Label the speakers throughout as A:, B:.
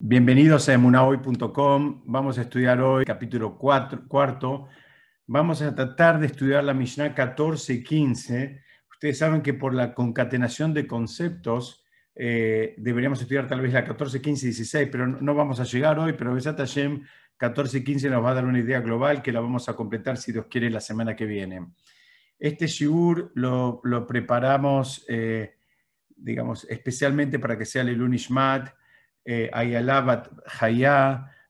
A: Bienvenidos a emunahoy.com. Vamos a estudiar hoy capítulo 4, cuarto. Vamos a tratar de estudiar la Mishnah 14 y 15. Ustedes saben que por la concatenación de conceptos eh, deberíamos estudiar tal vez la 14, 15 y 16, pero no, vamos a llegar hoy, pero Besat Hashem 14 y 15 nos va a dar una idea global que la vamos a completar si Dios quiere la semana que viene. Este shiur lo, preparamos, eh, digamos, especialmente para que sea el Ishmat, eh, Ayala Bat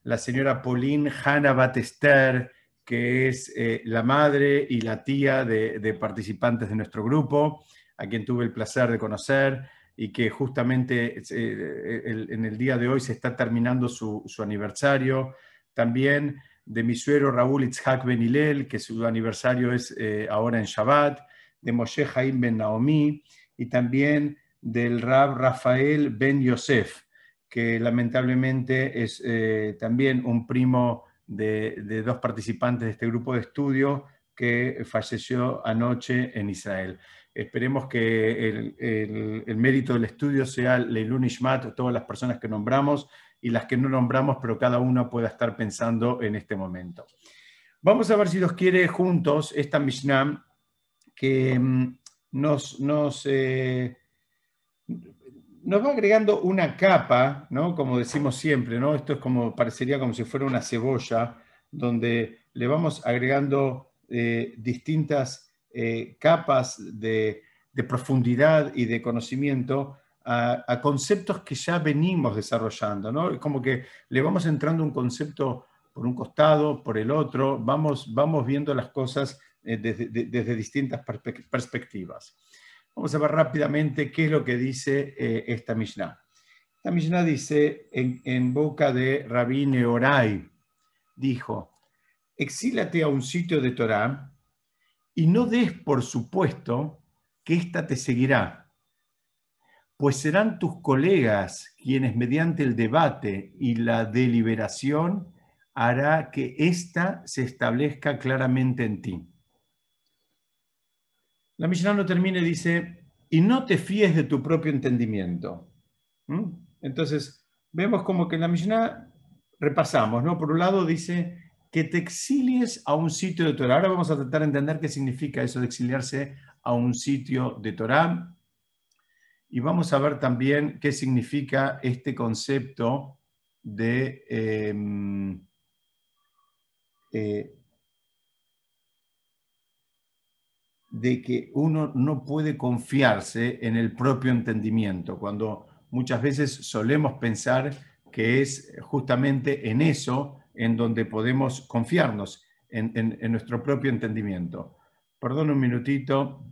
A: la señora Pauline Hanna Batester, que es eh, la madre y la tía de, participantes de nuestro grupo, a quien tuve el placer de conocer y que justamente eh, en el día de hoy se está terminando su, aniversario. También de mi suero Raúl Itzhak Ben Hillel, que su aniversario es ahora en Shabbat, de Moshe Haim Ben Naomi y también del Rab Rafael Ben Yosef, que lamentablemente es eh, también un primo de, dos participantes de este grupo de estudio que falleció anoche en Israel. Esperemos que el, mérito del estudio sea Leilun Ishmat, todas las personas que nombramos y las que no nombramos, pero cada uno pueda estar pensando en este momento. Vamos a ver si nos quiere juntos esta Mishnah que mm, nos, nos eh, nos va agregando una capa, ¿no? Como decimos siempre, ¿no? Esto es como, parecería como si fuera una cebolla, donde le vamos agregando eh, distintas eh, capas de, profundidad y de conocimiento a, conceptos que ya venimos desarrollando, ¿no? Es como que le vamos entrando un concepto por un costado, por el otro, vamos, vamos viendo las cosas eh, desde, distintas perspectivas. Vamos a ver rápidamente qué es lo que dice eh, esta Mishnah. Esta Mishnah dice en, boca de Rabí Neorai, dijo, exílate a un sitio de Torah y no des por supuesto que ésta te seguirá, pues serán tus colegas quienes mediante el debate y la deliberación hará que ésta se establezca claramente en ti. La Mishnah no termina y dice, y no te fíes de tu propio entendimiento. ¿Mm? Entonces, vemos como que en la Mishnah repasamos, ¿no? Por un lado dice que te exilies a un sitio de Torah. Ahora vamos a tratar de entender qué significa eso de exiliarse a un sitio de Torah. Y vamos a ver también qué significa este concepto de em, eh, de que uno no puede confiarse en el propio entendimiento, cuando muchas veces solemos pensar que es justamente en eso en donde podemos confiarnos, en, nuestro propio entendimiento. Perdón un minutito.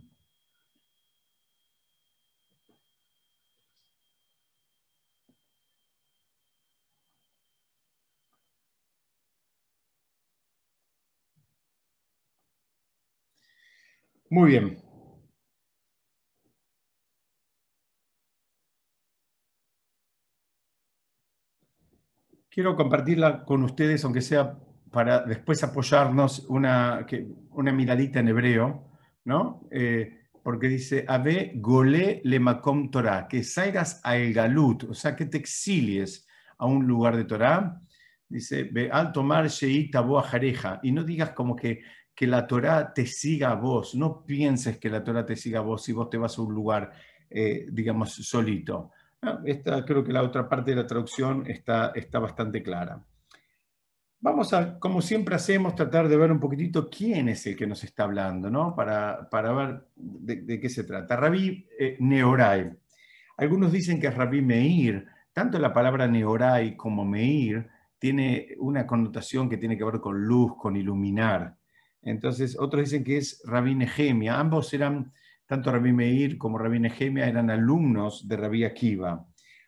A: Muy bien. Quiero compartirla con ustedes, aunque sea para después apoyarnos una, una miradita en hebreo, ¿no? Eh, porque dice, Ave gole le makom Torah, que salgas a el galut, o sea, que te exilies a un lugar de Torah. Dice, ve al tomar sheita jareja, y no digas como que que la Torah te siga a vos. No pienses que la Torah te siga a vos si vos te vas a un lugar, eh, digamos, solito. Ah, esta, creo que la otra parte de la traducción está, está bastante clara. Vamos a, como siempre hacemos, tratar de ver un poquitito quién es el que nos está hablando, ¿no? Para, para ver de, qué se trata. Rabí eh, Neorai. Algunos dicen que es Rabí Meir. Tanto la palabra Neorai como Meir tiene una connotación que tiene que ver con luz, con iluminar. Entonces, otros dicen que es Rabí Nehemia. Ambos eran, tanto Rabí Meir como Rabí Nehemia, eran alumnos de Rabí Akiva.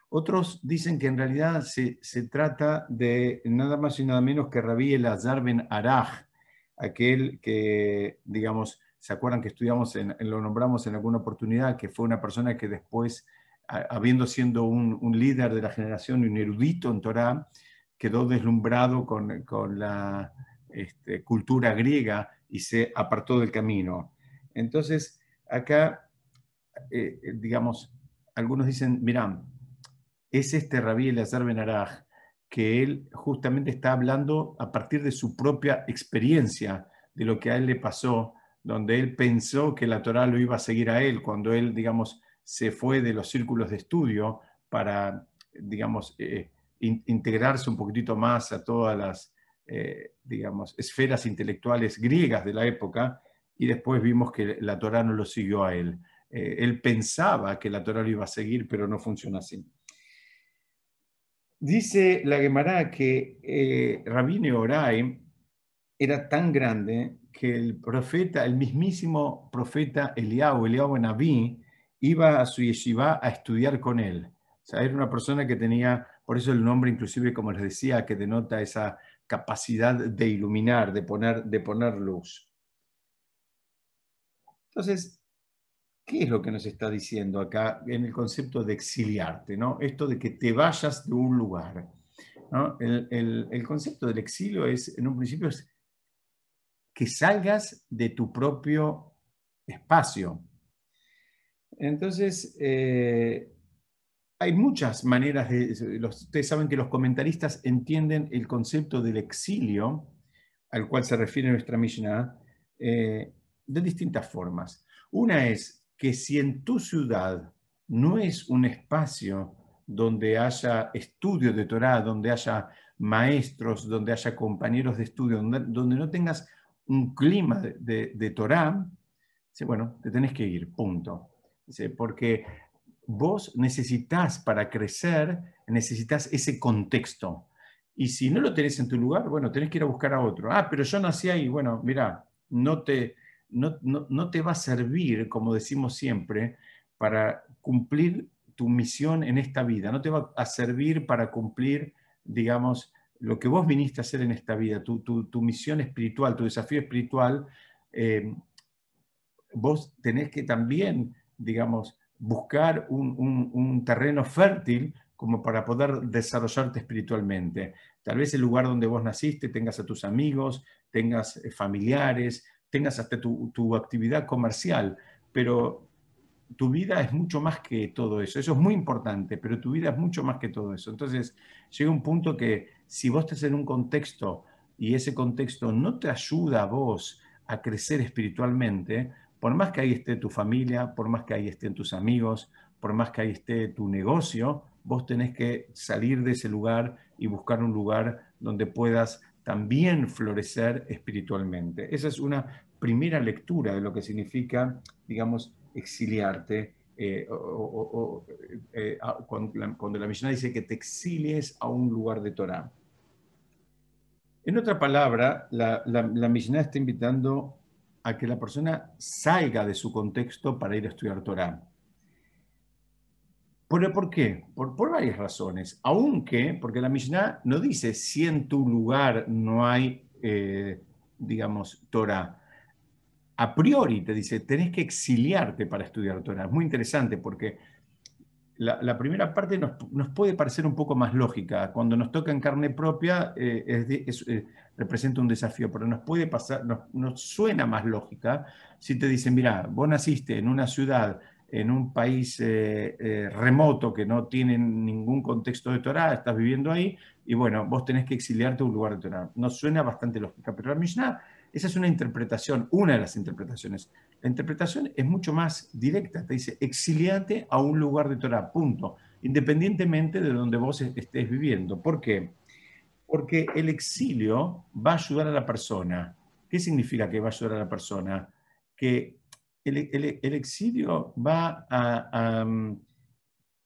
A: Otros dicen que en realidad se, trata de nada más y nada menos que Rabí Elazar ben Araj, aquel que, digamos, ¿se acuerdan que estudiamos, en, lo nombramos en alguna oportunidad, que fue una persona que después, habiendo sido un, líder de la generación y un erudito en Torah, quedó deslumbrado con, con la este, cultura griega y se apartó del camino. Entonces, acá, eh, digamos, algunos dicen, mirá, es este Rabí Elazar Ben que él justamente está hablando a partir de su propia experiencia, de lo que a él le pasó, donde él pensó que la Torah lo iba a seguir a él, cuando él, digamos, se fue de los círculos de estudio para, digamos, eh, integrarse un poquitito más a todas las, eh, digamos, esferas intelectuales griegas de la época, y después vimos que la Torah no lo siguió a él. Eh, él pensaba que la Torah lo iba a seguir, pero no funciona así. Dice la Gemara que eh, Rabine era tan grande que el profeta, el mismísimo profeta Eliyahu, Eliyahu Naví, iba a su yeshiva a estudiar con él. O sea, era una persona que tenía, por eso el nombre inclusive, como les decía, que denota esa capacidad de iluminar, de poner, de poner luz. Entonces, ¿qué es lo que nos está diciendo acá en el concepto de exiliarte? ¿no? Esto de que te vayas de un lugar. El, concepto del exilio es, en un principio, es que salgas de tu propio espacio. Entonces, eh, hay muchas maneras de... ustedes saben que los comentaristas entienden el concepto del exilio, al cual se refiere nuestra Mishnah, eh, de distintas formas. Una es que si en tu ciudad no es un espacio donde haya estudio de Torah, donde haya maestros, donde haya compañeros de estudio, donde, no tengas un clima de, de, Torah, bueno, te tenés que ir, punto. Porque vos necesitas para crecer, necesitas ese contexto. Y si no lo tenés en tu lugar, bueno, tenés que ir a buscar a otro. Ah, pero yo nací ahí, bueno, mira, no te, no, te va a servir, como decimos siempre, para cumplir tu misión en esta vida, no te va a servir para cumplir, digamos, lo que vos viniste a hacer en esta vida, tu, misión espiritual, tu desafío espiritual, eh, vos tenés que también, digamos, buscar un, terreno fértil como para poder desarrollarte espiritualmente. Tal vez el lugar donde vos naciste tengas a tus amigos, tengas eh, familiares, tengas hasta tu, actividad comercial, pero tu vida es mucho más que todo eso. Eso es muy importante, pero tu vida es mucho más que todo eso. Entonces, llega un punto que si vos estás en un contexto y ese contexto no te ayuda a vos a crecer espiritualmente, por más que ahí esté tu familia, por más que ahí estén tus amigos, por más que ahí esté tu negocio, vos tenés que salir de ese lugar y buscar un lugar donde puedas también florecer espiritualmente. Esa es una primera lectura de lo que significa, digamos, exiliarte. Eh, eh, cuando, la, misión dice que te exilies a un lugar de Torah. En otra palabra, la, la, está invitando a que la persona salga de su contexto para ir a estudiar Torah. ¿Por, ¿Por qué? Por, por, varias razones. Aunque, porque la Mishnah no dice si en tu lugar no hay, eh, digamos, Torah. A priori te dice, tenés que exiliarte para estudiar Torah. Es muy interesante porque la, primera parte nos, puede parecer un poco más lógica. Cuando nos toca en carne propia, eh, eh, representa un desafío, pero nos puede pasar, nos, suena más lógica si te dicen, mira, vos naciste en una ciudad en un país eh, remoto que no tiene ningún contexto de Torah, estás viviendo ahí, y bueno, vos tenés que exiliarte a un lugar de Torah. Nos suena bastante lógica, pero la Mishnah, esa es una interpretación, una de las interpretaciones. La interpretación es mucho más directa, te dice, exiliate a un lugar de Torah, punto, independientemente de donde vos estés viviendo. ¿Por qué? Porque el exilio va a ayudar a la persona. ¿Qué significa que va a ayudar a la persona? Que el, exilio va a, mm,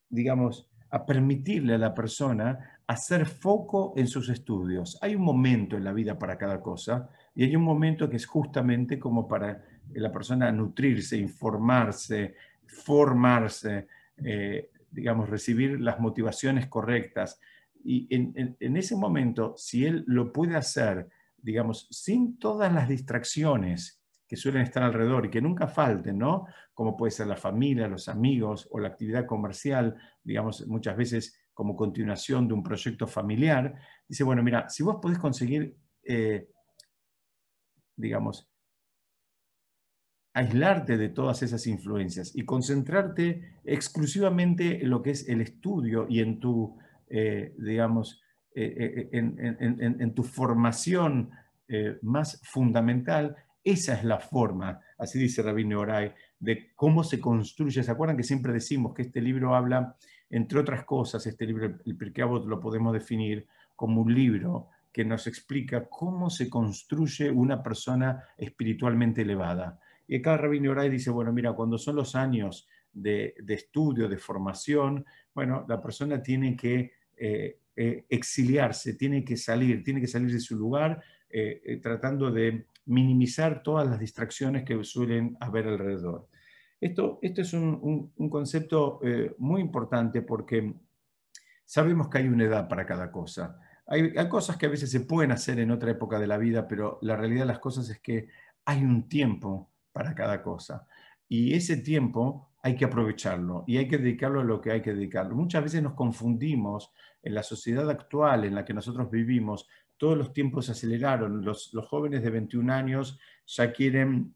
A: digamos, a permitirle a la persona hacer foco en sus estudios. Hay un momento en la vida para cada cosa y hay un momento que es justamente como para la persona nutrirse, informarse, formarse, eh, digamos, recibir las motivaciones correctas. Y en, ese momento, si él lo puede hacer, digamos, sin todas las distracciones que suelen estar alrededor y que nunca falten, ¿no? Como puede ser la familia, los amigos o la actividad comercial, digamos, muchas veces como continuación de un proyecto familiar. Dice, bueno, mira, si vos podés conseguir, eh, digamos, aislarte de todas esas influencias y concentrarte exclusivamente en lo que es el estudio y en tu, eh, digamos, eh, en, tu formación más fundamental, esa es la forma, así dice Rabino Oray, de cómo se construye. ¿Se acuerdan que siempre decimos que este libro habla, entre otras cosas, este libro, el Pirkei lo podemos definir como un libro que nos explica cómo se construye una persona espiritualmente elevada. Y acá Rabino Oray dice, bueno, mira, cuando son los años de, estudio, de formación, bueno, la persona tiene que eh, eh, exiliarse, tiene que salir, tiene que salir de su lugar, eh, tratando de minimizar todas las distracciones que suelen haber alrededor. Esto, esto es un, concepto muy importante porque sabemos que hay una edad para cada cosa. Hay, cosas que a veces se pueden hacer en otra época de la vida, pero la realidad de las cosas es que hay un tiempo para cada cosa. Y ese tiempo hay que aprovecharlo y hay que dedicarlo a lo que hay que dedicarlo. Muchas veces nos confundimos en la sociedad actual en la que nosotros vivimos. Todos los tiempos se aceleraron. Los, los jóvenes de 21 años ya quieren,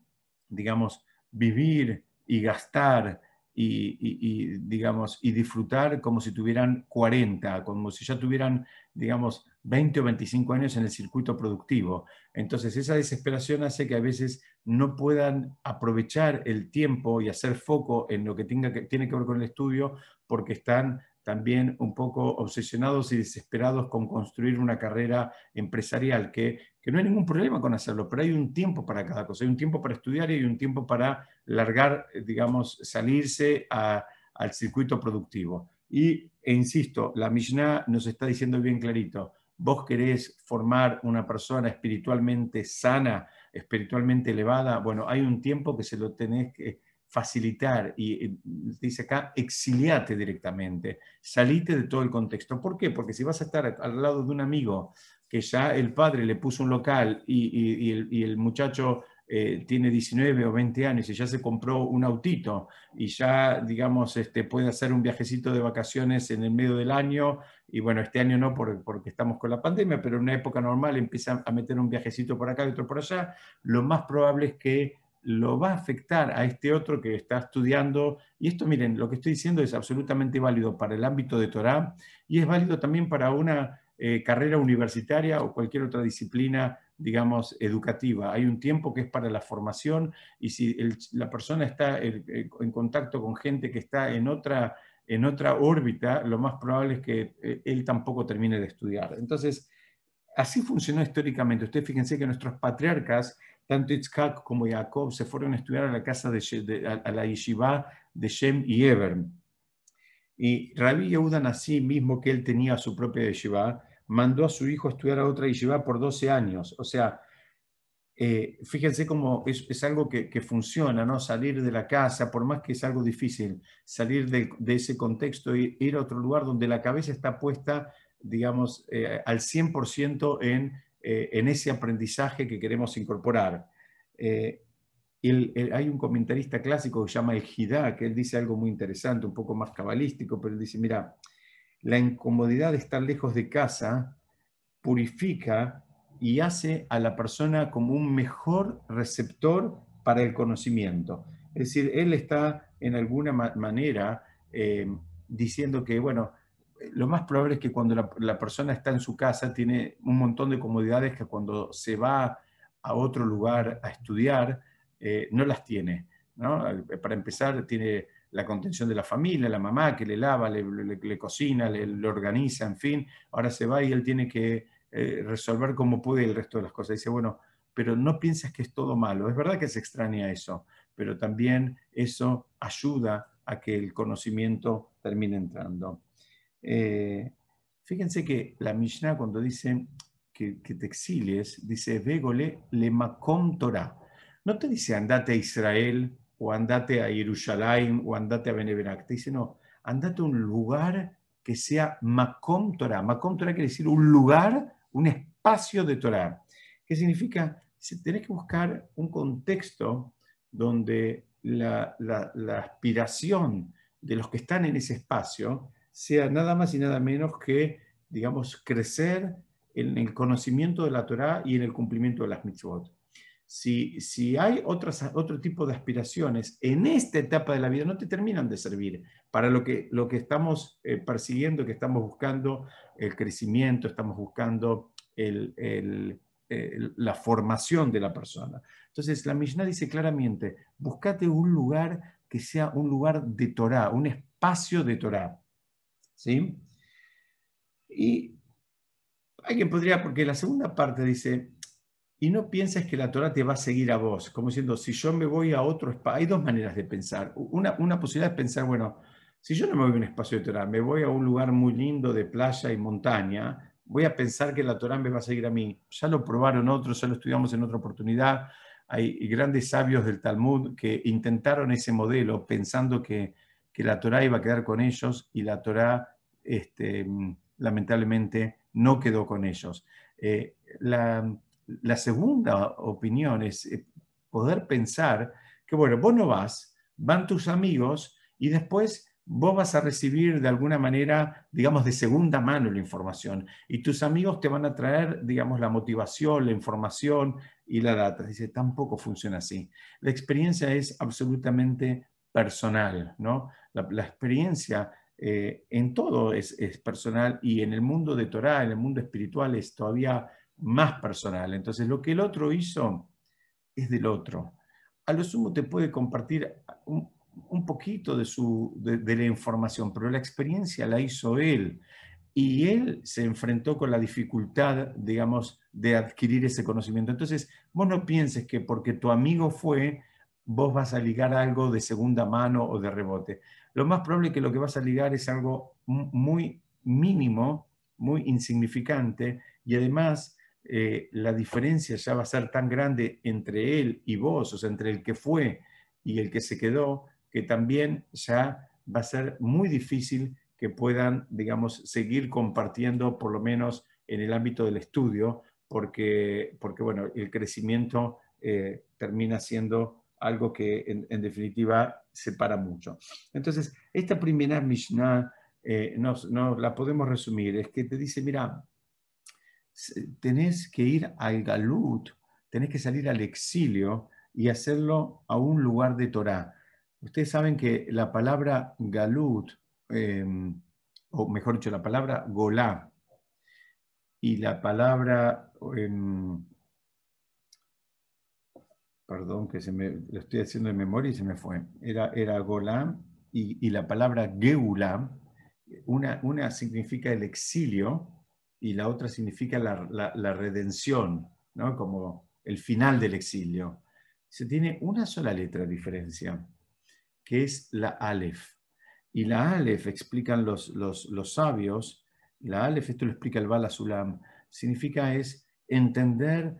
A: digamos, vivir y gastar y, digamos, y disfrutar como si tuvieran 40, como si ya tuvieran, digamos, 20 o 25 años en el circuito productivo. Entonces, esa desesperación hace que a veces no puedan aprovechar el tiempo y hacer foco en lo que, tenga que tiene que ver con el estudio porque están también un poco obsesionados y desesperados con construir una carrera empresarial, que, no hay ningún problema con hacerlo, pero hay un tiempo para cada cosa, hay un tiempo para estudiar y hay un tiempo para largar, digamos, salirse al circuito productivo. Y, e insisto, la Mishnah nos está diciendo bien clarito, vos querés formar una persona espiritualmente sana, espiritualmente elevada, bueno, hay un tiempo que se lo tenés que facilitar y dice acá, exiliate directamente, salite de todo el contexto. ¿Por qué? Porque si vas a estar al lado de un amigo que ya el padre le puso un local y, el, muchacho eh, tiene 19 o 20 años y ya se compró un autito y ya, digamos, este, puede hacer un viajecito de vacaciones en el medio del año, y bueno, este año no porque estamos con la pandemia, pero en una época normal empieza a meter un viajecito por acá y otro por allá, lo más probable es que lo va a afectar a este otro que está estudiando. Y esto, miren, lo que estoy diciendo es absolutamente válido para el ámbito de Torah y es válido también para una eh, carrera universitaria o cualquier otra disciplina, digamos, educativa. Hay un tiempo que es para la formación y si la persona está en contacto con gente que está en otra, en otra órbita, lo más probable es que eh, él tampoco termine de estudiar. Entonces, así funcionó históricamente. Ustedes fíjense que nuestros patriarcas tanto Itzhak como Jacob se fueron a estudiar a la casa de, a, la yeshiva de Shem y Eber. Y Rabbi Yehuda así mismo que él tenía su propia yeshiva, mandó a su hijo a estudiar a otra yeshiva por 12 años. O sea, eh, fíjense cómo es, algo que, funciona, ¿no? Salir de la casa, por más que es algo difícil, salir de, ese contexto e ir a otro lugar donde la cabeza está puesta, digamos, eh, al 100% en eh, en ese aprendizaje que queremos incorporar. Eh, hay un comentarista clásico que se llama El Hidá, que él dice algo muy interesante, un poco más cabalístico, pero él dice, mira, la incomodidad de estar lejos de casa purifica y hace a la persona como un mejor receptor para el conocimiento. Es decir, él está en alguna manera eh, diciendo que, bueno, lo más probable es que cuando la, persona está en su casa tiene un montón de comodidades que cuando se va a otro lugar a estudiar eh, no las tiene. Para empezar, tiene la contención de la familia, la mamá que le lava, le, cocina, le, organiza, en fin. Ahora se va y él tiene que eh, resolver como puede el resto de las cosas. Dice, bueno, pero no piensas que es todo malo. Es verdad que se extraña eso, pero también eso ayuda a que el conocimiento termine entrando. Eh, fíjense que la Mishnah cuando dice que, te exilies, dice, Vegole le makom Torah. No te dice andate a Israel o andate a Jerusalén o andate a Beneverak. Te dice, no, andate a un lugar que sea makom Torah. Makom Torah quiere decir un lugar, un espacio de Torah. ¿Qué significa? Tenés que buscar un contexto donde la aspiración de los que están en ese espacio sea nada más y nada menos que, digamos, crecer en el conocimiento de la Torah y en el cumplimiento de las mitzvot. si, si hay otras, otro tipo de aspiraciones en esta etapa de la vida, no te terminan de servir para lo que, lo que estamos eh, persiguiendo, que estamos buscando el crecimiento, estamos buscando la formación de la persona. Entonces, la Mishnah dice claramente, buscate un lugar que sea un lugar de Torah, un espacio de Torah. ¿Sí? Y alguien podría, porque la segunda parte dice, y no pienses que la Torah te va a seguir a vos, como diciendo, si yo me voy a otro espacio, hay dos maneras de pensar. Una, una posibilidad es pensar, bueno, si yo no me voy a un espacio de Torah, me voy a un lugar muy lindo de playa y montaña, voy a pensar que la Torah me va a seguir a mí. Ya lo probaron otros, ya lo estudiamos en otra oportunidad. Hay grandes sabios del Talmud que intentaron ese modelo pensando que, que la Torah iba a quedar con ellos y la Torah este, lamentablemente no quedó con ellos. Eh, la, la, segunda opinión es eh, poder pensar que, bueno, vos no vas, van tus amigos y después vos vas a recibir de alguna manera, digamos, de segunda mano la información y tus amigos te van a traer, digamos, la motivación, la información y la data. Dice, tampoco funciona así. La experiencia es absolutamente personal, ¿no? La, experiencia eh, en todo es, personal y en el mundo de Torah, en el mundo espiritual es todavía más personal. Entonces, lo que el otro hizo es del otro. A lo sumo te puede compartir un, poquito de, su, de, la información, pero la experiencia la hizo él. Y él se enfrentó con la dificultad, digamos, de adquirir ese conocimiento. Entonces, vos no pienses que porque tu amigo fue, vos vas a ligar algo de segunda mano o de rebote. Lo más probable es que lo que vas a ligar es algo muy mínimo, muy insignificante, y además eh, la diferencia ya va a ser tan grande entre él y vos, o sea, entre el que fue y el que se quedó, que también ya va a ser muy difícil que puedan, digamos, seguir compartiendo, por lo menos en el ámbito del estudio, porque, porque bueno, el crecimiento eh, termina siendo algo que en, definitiva separa mucho. Entonces, esta primera Mishnah eh, nos, la podemos resumir, es que te dice, mira, tenés que ir al Galut, tenés que salir al exilio y hacerlo a un lugar de Torah. Ustedes saben que la palabra Galut, em, o mejor dicho, la palabra Golá y la palabra em, perdón, que se me, lo estoy haciendo de memoria y se me fue, era, era Golán y, la palabra Geula, una, una significa el exilio y la otra significa la, redención, ¿no? como el final del exilio. Se tiene una sola letra de diferencia, que es la Aleph. Y la Aleph, explican los, los, sabios, la Aleph, esto lo explica el Bala Sulam, significa es entender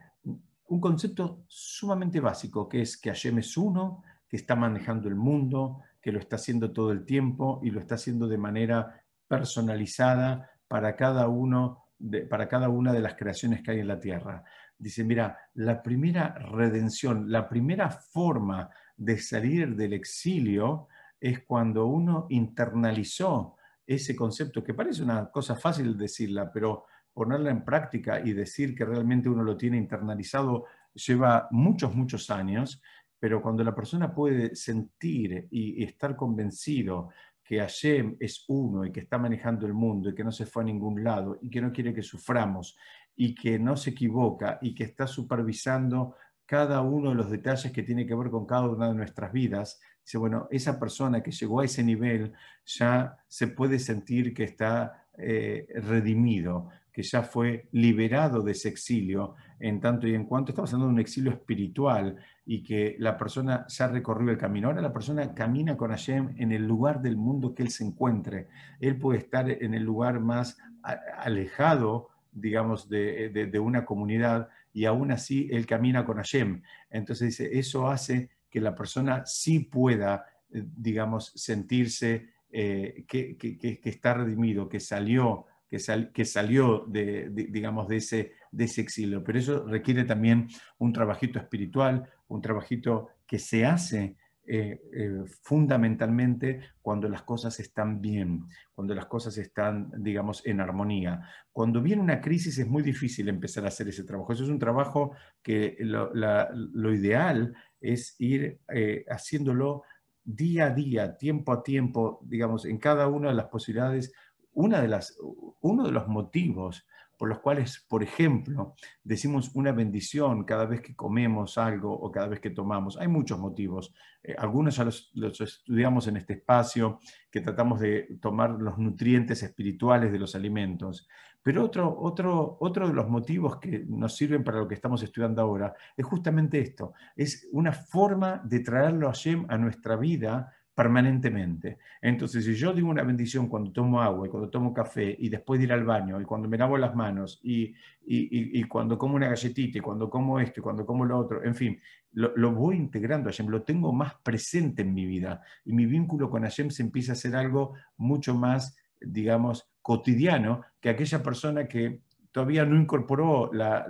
A: un concepto sumamente básico, que es que Hashem es uno, que está manejando el mundo, que lo está haciendo todo el tiempo y lo está haciendo de manera personalizada para cada, uno para cada una de las creaciones que hay en la tierra. Dice, mira, la primera redención, la primera forma de salir del exilio es cuando uno internalizó ese concepto, que parece una cosa fácil decirla, pero ponerla en práctica y decir que realmente uno lo tiene internalizado lleva muchos, muchos años, pero cuando la persona puede sentir y, estar convencido que Hashem es uno y que está manejando el mundo y que no se fue a ningún lado y que no quiere que suframos y que no se equivoca y que está supervisando cada uno de los detalles que tiene que ver con cada una de nuestras vidas, dice, bueno, esa persona que llegó a ese nivel ya se puede sentir que está eh, redimido, que ya fue liberado de ese exilio, en tanto y en cuanto estamos hablando de un exilio espiritual y que la persona ya recorrió el camino. Ahora la persona camina con Hashem en el lugar del mundo que él se encuentre. Él puede estar en el lugar más alejado, digamos, de, una comunidad y aún así él camina con Hashem. Entonces dice, eso hace que la persona sí pueda, eh, digamos, sentirse eh, que, que está redimido, que salió que, salió de, digamos, de ese, exilio. Pero eso requiere también un trabajito espiritual, un trabajito que se hace eh, eh, fundamentalmente cuando las cosas están bien, cuando las cosas están, digamos, en armonía. Cuando viene una crisis es muy difícil empezar a hacer ese trabajo. Eso es un trabajo que lo, ideal es ir eh, haciéndolo día a día, tiempo a tiempo, digamos, en cada una de las posibilidades. Una de las, uno de los motivos por los cuales, por ejemplo, decimos una bendición cada vez que comemos algo o cada vez que tomamos. Hay muchos motivos. Eh, algunos ya los, estudiamos en este espacio, que tratamos de tomar los nutrientes espirituales de los alimentos. Pero otro, otro, otro de los motivos que nos sirven para lo que estamos estudiando ahora es justamente esto. Es una forma de traerlo a Shem a nuestra vida permanentemente. Entonces, si yo digo una bendición cuando tomo agua y cuando tomo café y después de ir al baño y cuando me lavo las manos y, y, cuando como una galletita y cuando como esto y cuando como lo otro, en fin, lo, voy integrando a Hashem, lo tengo más presente en mi vida y mi vínculo con Hashem se empieza a hacer algo mucho más, digamos, cotidiano que aquella persona que todavía no incorporó la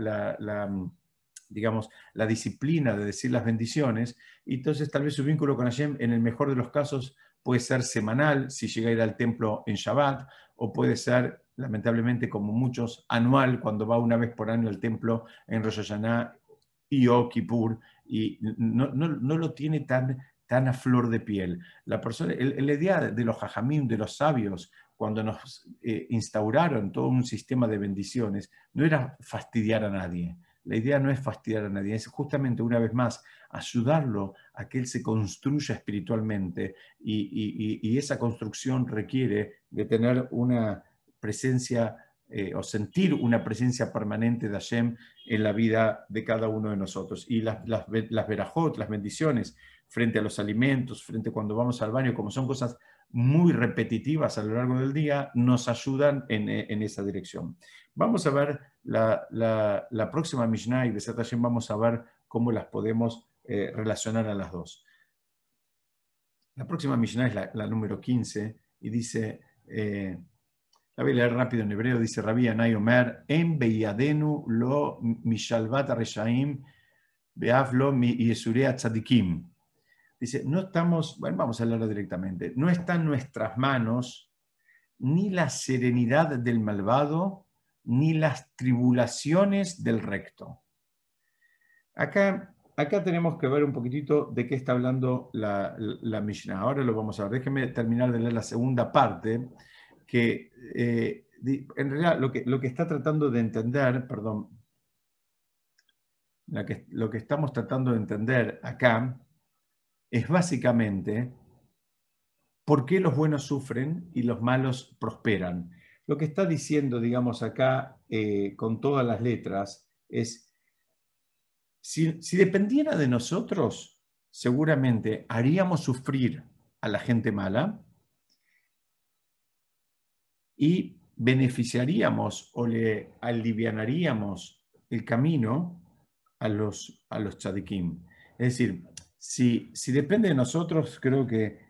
A: digamos, la disciplina de decir las bendiciones, y entonces tal vez su vínculo con Hashem, en el mejor de los casos, puede ser semanal, si llega a ir al templo en Shabbat, o puede ser, lamentablemente, como muchos, anual, cuando va una vez por año al templo en Rosh Hashanah y O Kippur, y no, lo tiene tan, tan a flor de piel. La, persona, el, idea de los hajamim, de los sabios, cuando nos eh, instauraron todo un sistema de bendiciones, no era fastidiar a nadie, la idea no es fastidiar a nadie, es justamente una vez más ayudarlo a que él se construya espiritualmente y, esa construcción requiere de tener una presencia eh, o sentir una presencia permanente de Hashem en la vida de cada uno de nosotros. Y las, las, las verajot, las bendiciones frente a los alimentos, frente cuando vamos al baño, como son cosas muy repetitivas a lo largo del día, nos ayudan en, en esa dirección. Vamos a ver la, próxima Mishnah y de Hashem vamos a ver cómo las podemos eh, relacionar a las dos. La próxima Mishnah es la, número 15 y dice, eh, la voy a leer rápido en hebreo, dice Rabbi Anay Omer, en Beyadenu lo mishalvat reshaim beavlo mi yesurea tzadikim. Dice, no estamos, bueno, vamos a hablarlo directamente, no está en nuestras manos ni la serenidad del malvado, ni las tribulaciones del recto. Acá, acá tenemos que ver un poquitito de qué está hablando la, Mishnah. Ahora lo vamos a ver. Déjenme terminar de leer la segunda parte, que eh, en realidad lo que, lo que está tratando de entender, perdón, que, lo que estamos tratando de entender acá es básicamente por qué los buenos sufren y los malos prosperan. Lo que está diciendo, digamos, acá eh, con todas las letras es, si, dependiera de nosotros, seguramente haríamos sufrir a la gente mala y beneficiaríamos o le alivianaríamos el camino a los, a los. Es decir, si, si depende de nosotros, creo que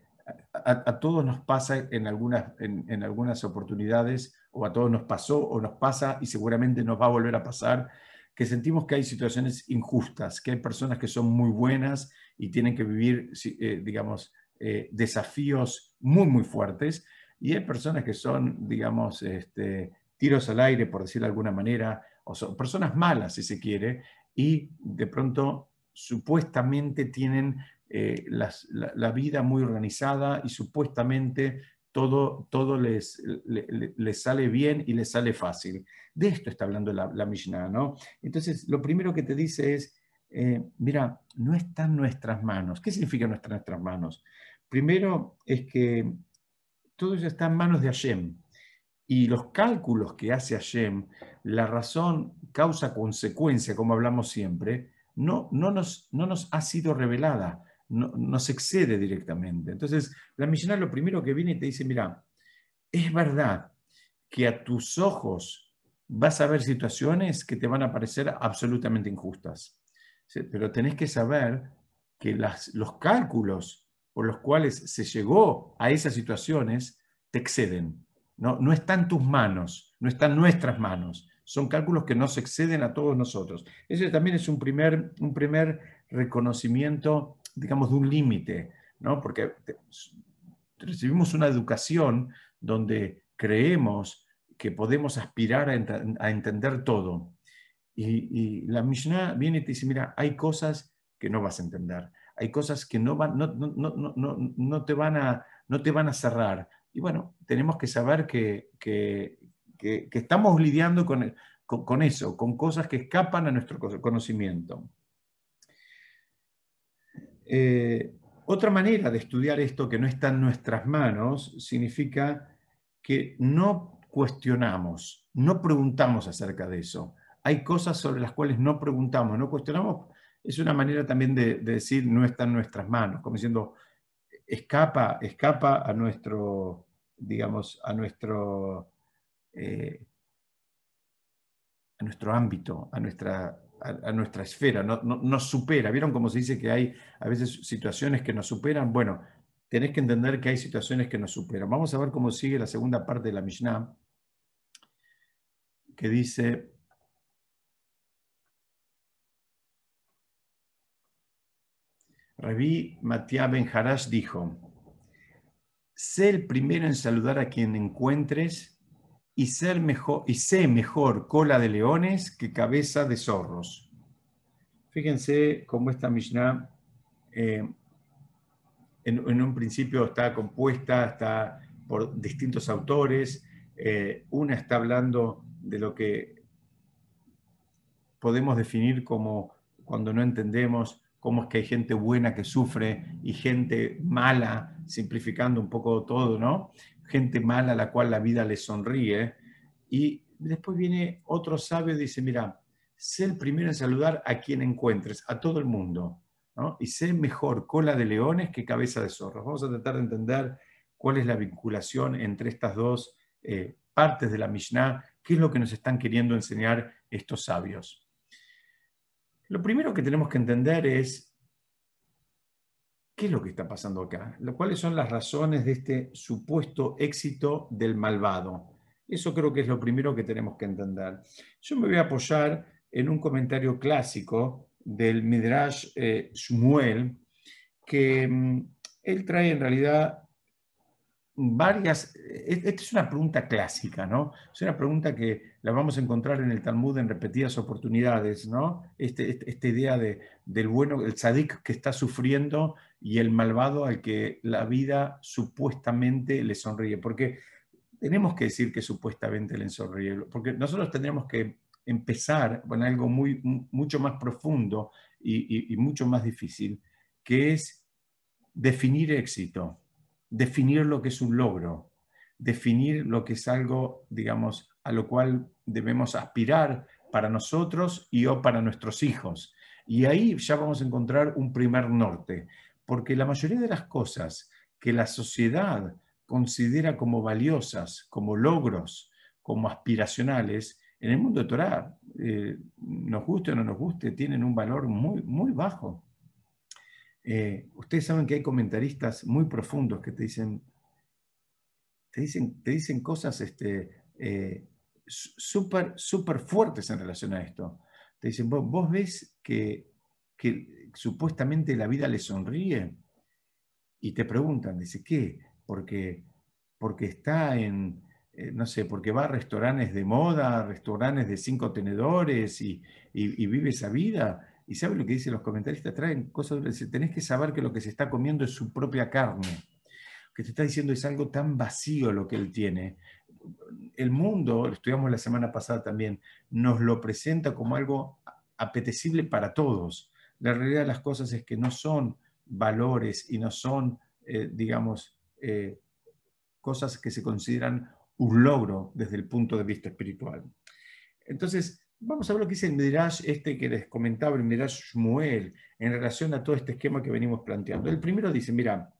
A: a, todos nos pasa en algunas, en, algunas oportunidades, o a todos nos pasó o nos pasa y seguramente nos va a volver a pasar, que sentimos que hay situaciones injustas, que hay personas que son muy buenas y tienen que vivir, eh, digamos, eh, desafíos muy, muy fuertes, y hay personas que son, digamos, este, tiros al aire, por decirlo de alguna manera, o son personas malas, si se quiere, y de pronto supuestamente tienen eh, la, vida muy organizada y supuestamente todo, todo les, les, sale bien y les sale fácil. De esto está hablando la, la Mishnah, ¿no? Entonces, lo primero que te dice es, eh, mira, no está en nuestras manos. ¿Qué significa no está en nuestras manos? Primero es que todo eso está en manos de Hashem. Y los cálculos que hace Hashem, la razón, causa, consecuencia, como hablamos siempre, no, no, nos, no nos ha sido revelada no, se excede directamente. Entonces, la misión lo primero que viene y te dice, mira, es verdad que a tus ojos vas a ver situaciones que te van a parecer absolutamente injustas, pero tenés que saber que los cálculos por los cuales se llegó a esas situaciones te exceden. No, no está en tus manos, no está en nuestras manos. Son cálculos que no se exceden a todos nosotros. Ese también es un primer, un primer reconocimiento digamos, de un límite. ¿no? Porque recibimos una educación donde creemos que podemos aspirar a, entender todo. Y, la Mishnah viene y te dice, mira, hay cosas que no vas a entender, hay cosas que no, van, no, no, no, te, van a, no te van a cerrar. Y bueno, tenemos que saber que, que, estamos lidiando con, con, eso, con cosas que escapan a nuestro conocimiento. Eh, otra manera de estudiar esto que no está en nuestras manos significa que no cuestionamos, no preguntamos acerca de eso. Hay cosas sobre las cuales no preguntamos, no cuestionamos. Es una manera también de, decir no está en nuestras manos, como diciendo escapa, escapa a nuestro, digamos, a nuestro, eh, a nuestro ámbito, a nuestra a, nuestra esfera, no, nos supera. ¿Vieron cómo se dice que hay a veces situaciones que nos superan? Bueno, tenés que entender que hay situaciones que nos superan. Vamos a ver cómo sigue la segunda parte de la Mishnah, que dice... Rabí Matías Ben dijo, sé el primero en saludar a quien encuentres y, ser mejor, y sé mejor cola de leones que cabeza de zorros. Fíjense cómo esta Mishnah eh, en, un principio está compuesta está por distintos autores. Eh, una está hablando de lo que podemos definir como cuando no entendemos cómo es que hay gente buena que sufre y gente mala, simplificando un poco todo, ¿no? Gente mala a la cual la vida le sonríe. Y después viene otro sabio y dice, mira, sé el primero en saludar a quien encuentres, a todo el mundo. Y sé mejor cola de leones que cabeza de zorros. Vamos a tratar de entender cuál es la vinculación entre estas dos eh, partes de la Mishnah, qué es lo que nos están queriendo enseñar estos sabios. Lo primero que tenemos que entender es ¿Qué es lo que está pasando acá? ¿Cuáles son las razones de este supuesto éxito del malvado? Eso creo que es lo primero que tenemos que entender. Yo me voy a apoyar en un comentario clásico del Midrash eh, Shmuel, que mm, él trae en realidad varias, esta es una pregunta clásica, ¿no? Es una pregunta que la vamos a encontrar en el Talmud en repetidas oportunidades, ¿no? Este, este esta idea de, del bueno, el tzadik que está sufriendo y el malvado al que la vida supuestamente le sonríe. Porque tenemos que decir que supuestamente le sonríe, porque nosotros tendríamos que empezar con algo muy, mucho más profundo y mucho más difícil, que es definir éxito definir lo que es un logro, definir lo que es algo, digamos, a lo cual debemos aspirar para nosotros y o para nuestros hijos. Y ahí ya vamos a encontrar un primer norte, porque la mayoría de las cosas que la sociedad considera como valiosas, como logros, como aspiracionales, en el mundo de Torah, eh, nos guste o no nos guste, tienen un valor muy, muy bajo. Eh, ustedes saben que hay comentaristas muy profundos que te dicen, te dicen, te dicen cosas este, eh, súper super fuertes en relación a esto. Te dicen, vos, ves que, que, supuestamente la vida le sonríe y te preguntan, dice, ¿qué? Porque, porque está en, eh, no sé, porque va a restaurantes de moda, restaurantes de cinco tenedores y, y vive esa vida. Y sabe lo que dicen los comentaristas, traen cosas, tenés que saber que lo que se está comiendo es su propia carne. Lo que te está diciendo es algo tan vacío lo que él tiene. El mundo, lo estudiamos la semana pasada también, nos lo presenta como algo apetecible para todos. La realidad de las cosas es que no son valores y no son, eh, digamos, eh, cosas que se consideran un logro desde el punto de vista espiritual. Entonces, Vamos a ver lo que dice el Midrash, este que les comentaba, el Midrash Shmuel, en relación a todo este esquema que venimos planteando. El primero dice, mira,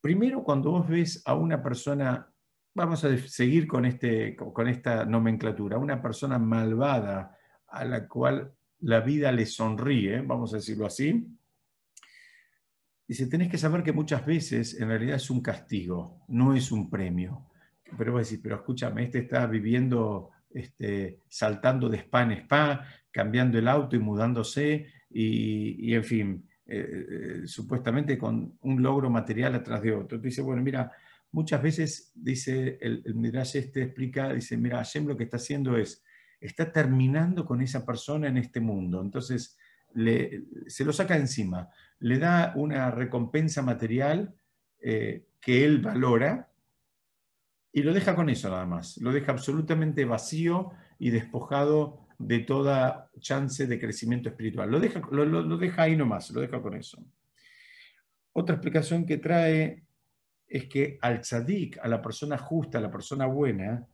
A: primero cuando vos ves a una persona, vamos a seguir con, este, con esta nomenclatura, una persona malvada a la cual la vida le sonríe, vamos a decirlo así, dice, tenés que saber que muchas veces en realidad es un castigo, no es un premio. Pero vos decís, pero escúchame, este está viviendo este, saltando de spa en spa, cambiando el auto y mudándose, y, en fin, eh, supuestamente con un logro material atrás de otro. Dice, bueno, mira, muchas veces, dice el, el este, explica, dice, mira, Hashem lo que está haciendo es, está terminando con esa persona en este mundo. Entonces, se lo saca encima, le da una recompensa material eh, que él valora y lo deja con eso nada más. Lo deja absolutamente vacío y despojado de toda chance de crecimiento espiritual. Lo deja, lo, deja ahí nomás, lo deja con eso. Otra explicación que trae es que al tzadik, a la persona justa, a la persona buena,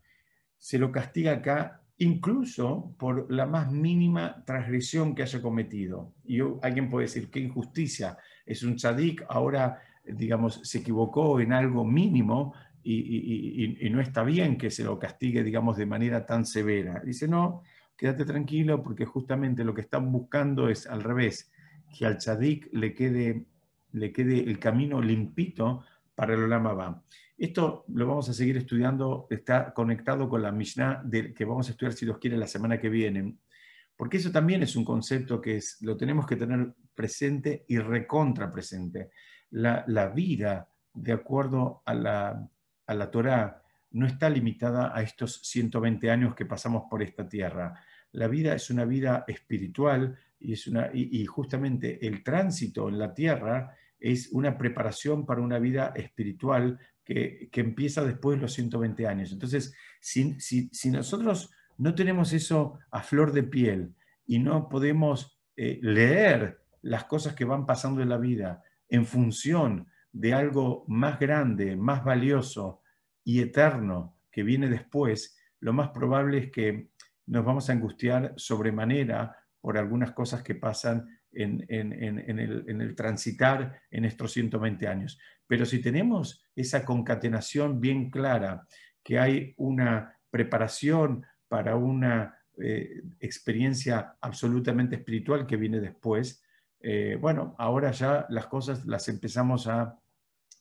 A: se lo castiga acá incluso por la más mínima transgresión que haya cometido. Y alguien puede decir, qué injusticia, es un tzadik, ahora, digamos, se equivocó en algo mínimo y, no está bien que se lo castigue, digamos, de manera tan severa. Dice, no, quédate tranquilo porque justamente lo que están buscando es al revés, que al tzadik le quede, le quede el camino limpito para el Olama va. Esto lo vamos a seguir estudiando, está conectado con la Mishnah que vamos a estudiar, si Dios quiere, la semana que viene, porque eso también es un concepto que es, lo tenemos que tener presente y recontra presente. La, vida, de acuerdo a la, a la Torah, no está limitada a estos 120 años que pasamos por esta tierra. La vida es una vida espiritual y, es una, y justamente el tránsito en la tierra es una preparación para una vida espiritual que, empieza después de los 120 años. Entonces, si, si, nosotros no tenemos eso a flor de piel y no podemos eh, leer las cosas que van pasando en la vida en función de algo más grande, más valioso y eterno que viene después, lo más probable es que nos vamos a angustiar sobremanera por algunas cosas que pasan en, el, transitar en estos 120 años. Pero si tenemos esa concatenación bien clara, que hay una preparación para una eh, experiencia absolutamente espiritual que viene después, eh, bueno, ahora ya las cosas las empezamos a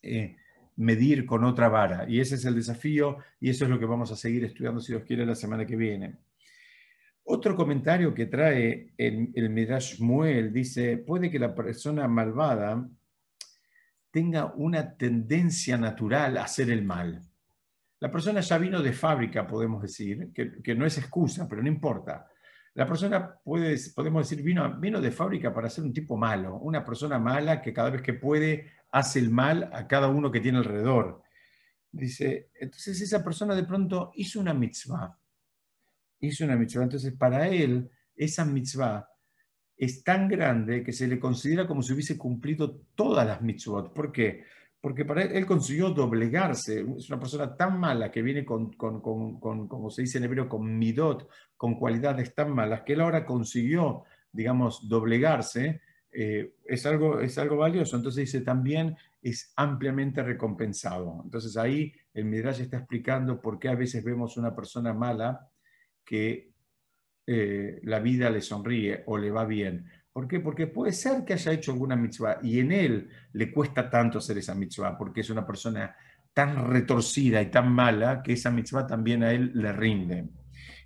A: eh, medir con otra vara. Y ese es el desafío y eso es lo que vamos a seguir estudiando, si Dios quiere, la semana que viene. Otro comentario que trae el, el Midrash Muel dice, puede que la persona malvada tenga una tendencia natural a hacer el mal. La persona ya vino de fábrica, podemos decir, que, no es excusa, pero no importa. La persona podemos decir, vino, vino de fábrica para ser un tipo malo, una persona mala que cada vez que puede hace el mal a cada uno que tiene alrededor. Dice, entonces esa persona de pronto hizo una mitzvah hizo una mitzvah. Entonces, para él, esa mitzvah es tan grande que se le considera como si hubiese cumplido todas las mitzvot. ¿Por qué? Porque para él, consiguió doblegarse. Es una persona tan mala que viene con, con, con, con, como se dice en hebreo, con midot, con cualidades tan malas, que él ahora consiguió, digamos, doblegarse. Eh, es, algo, es algo valioso. Entonces dice, también es ampliamente recompensado. Entonces ahí el Midrash está explicando por qué a veces vemos una persona mala que eh, la vida le sonríe o le va bien. ¿Por qué? Porque puede ser que haya hecho alguna mitzvah y en él le cuesta tanto hacer esa mitzvah, porque es una persona tan retorcida y tan mala que esa mitzvah también a él le rinde.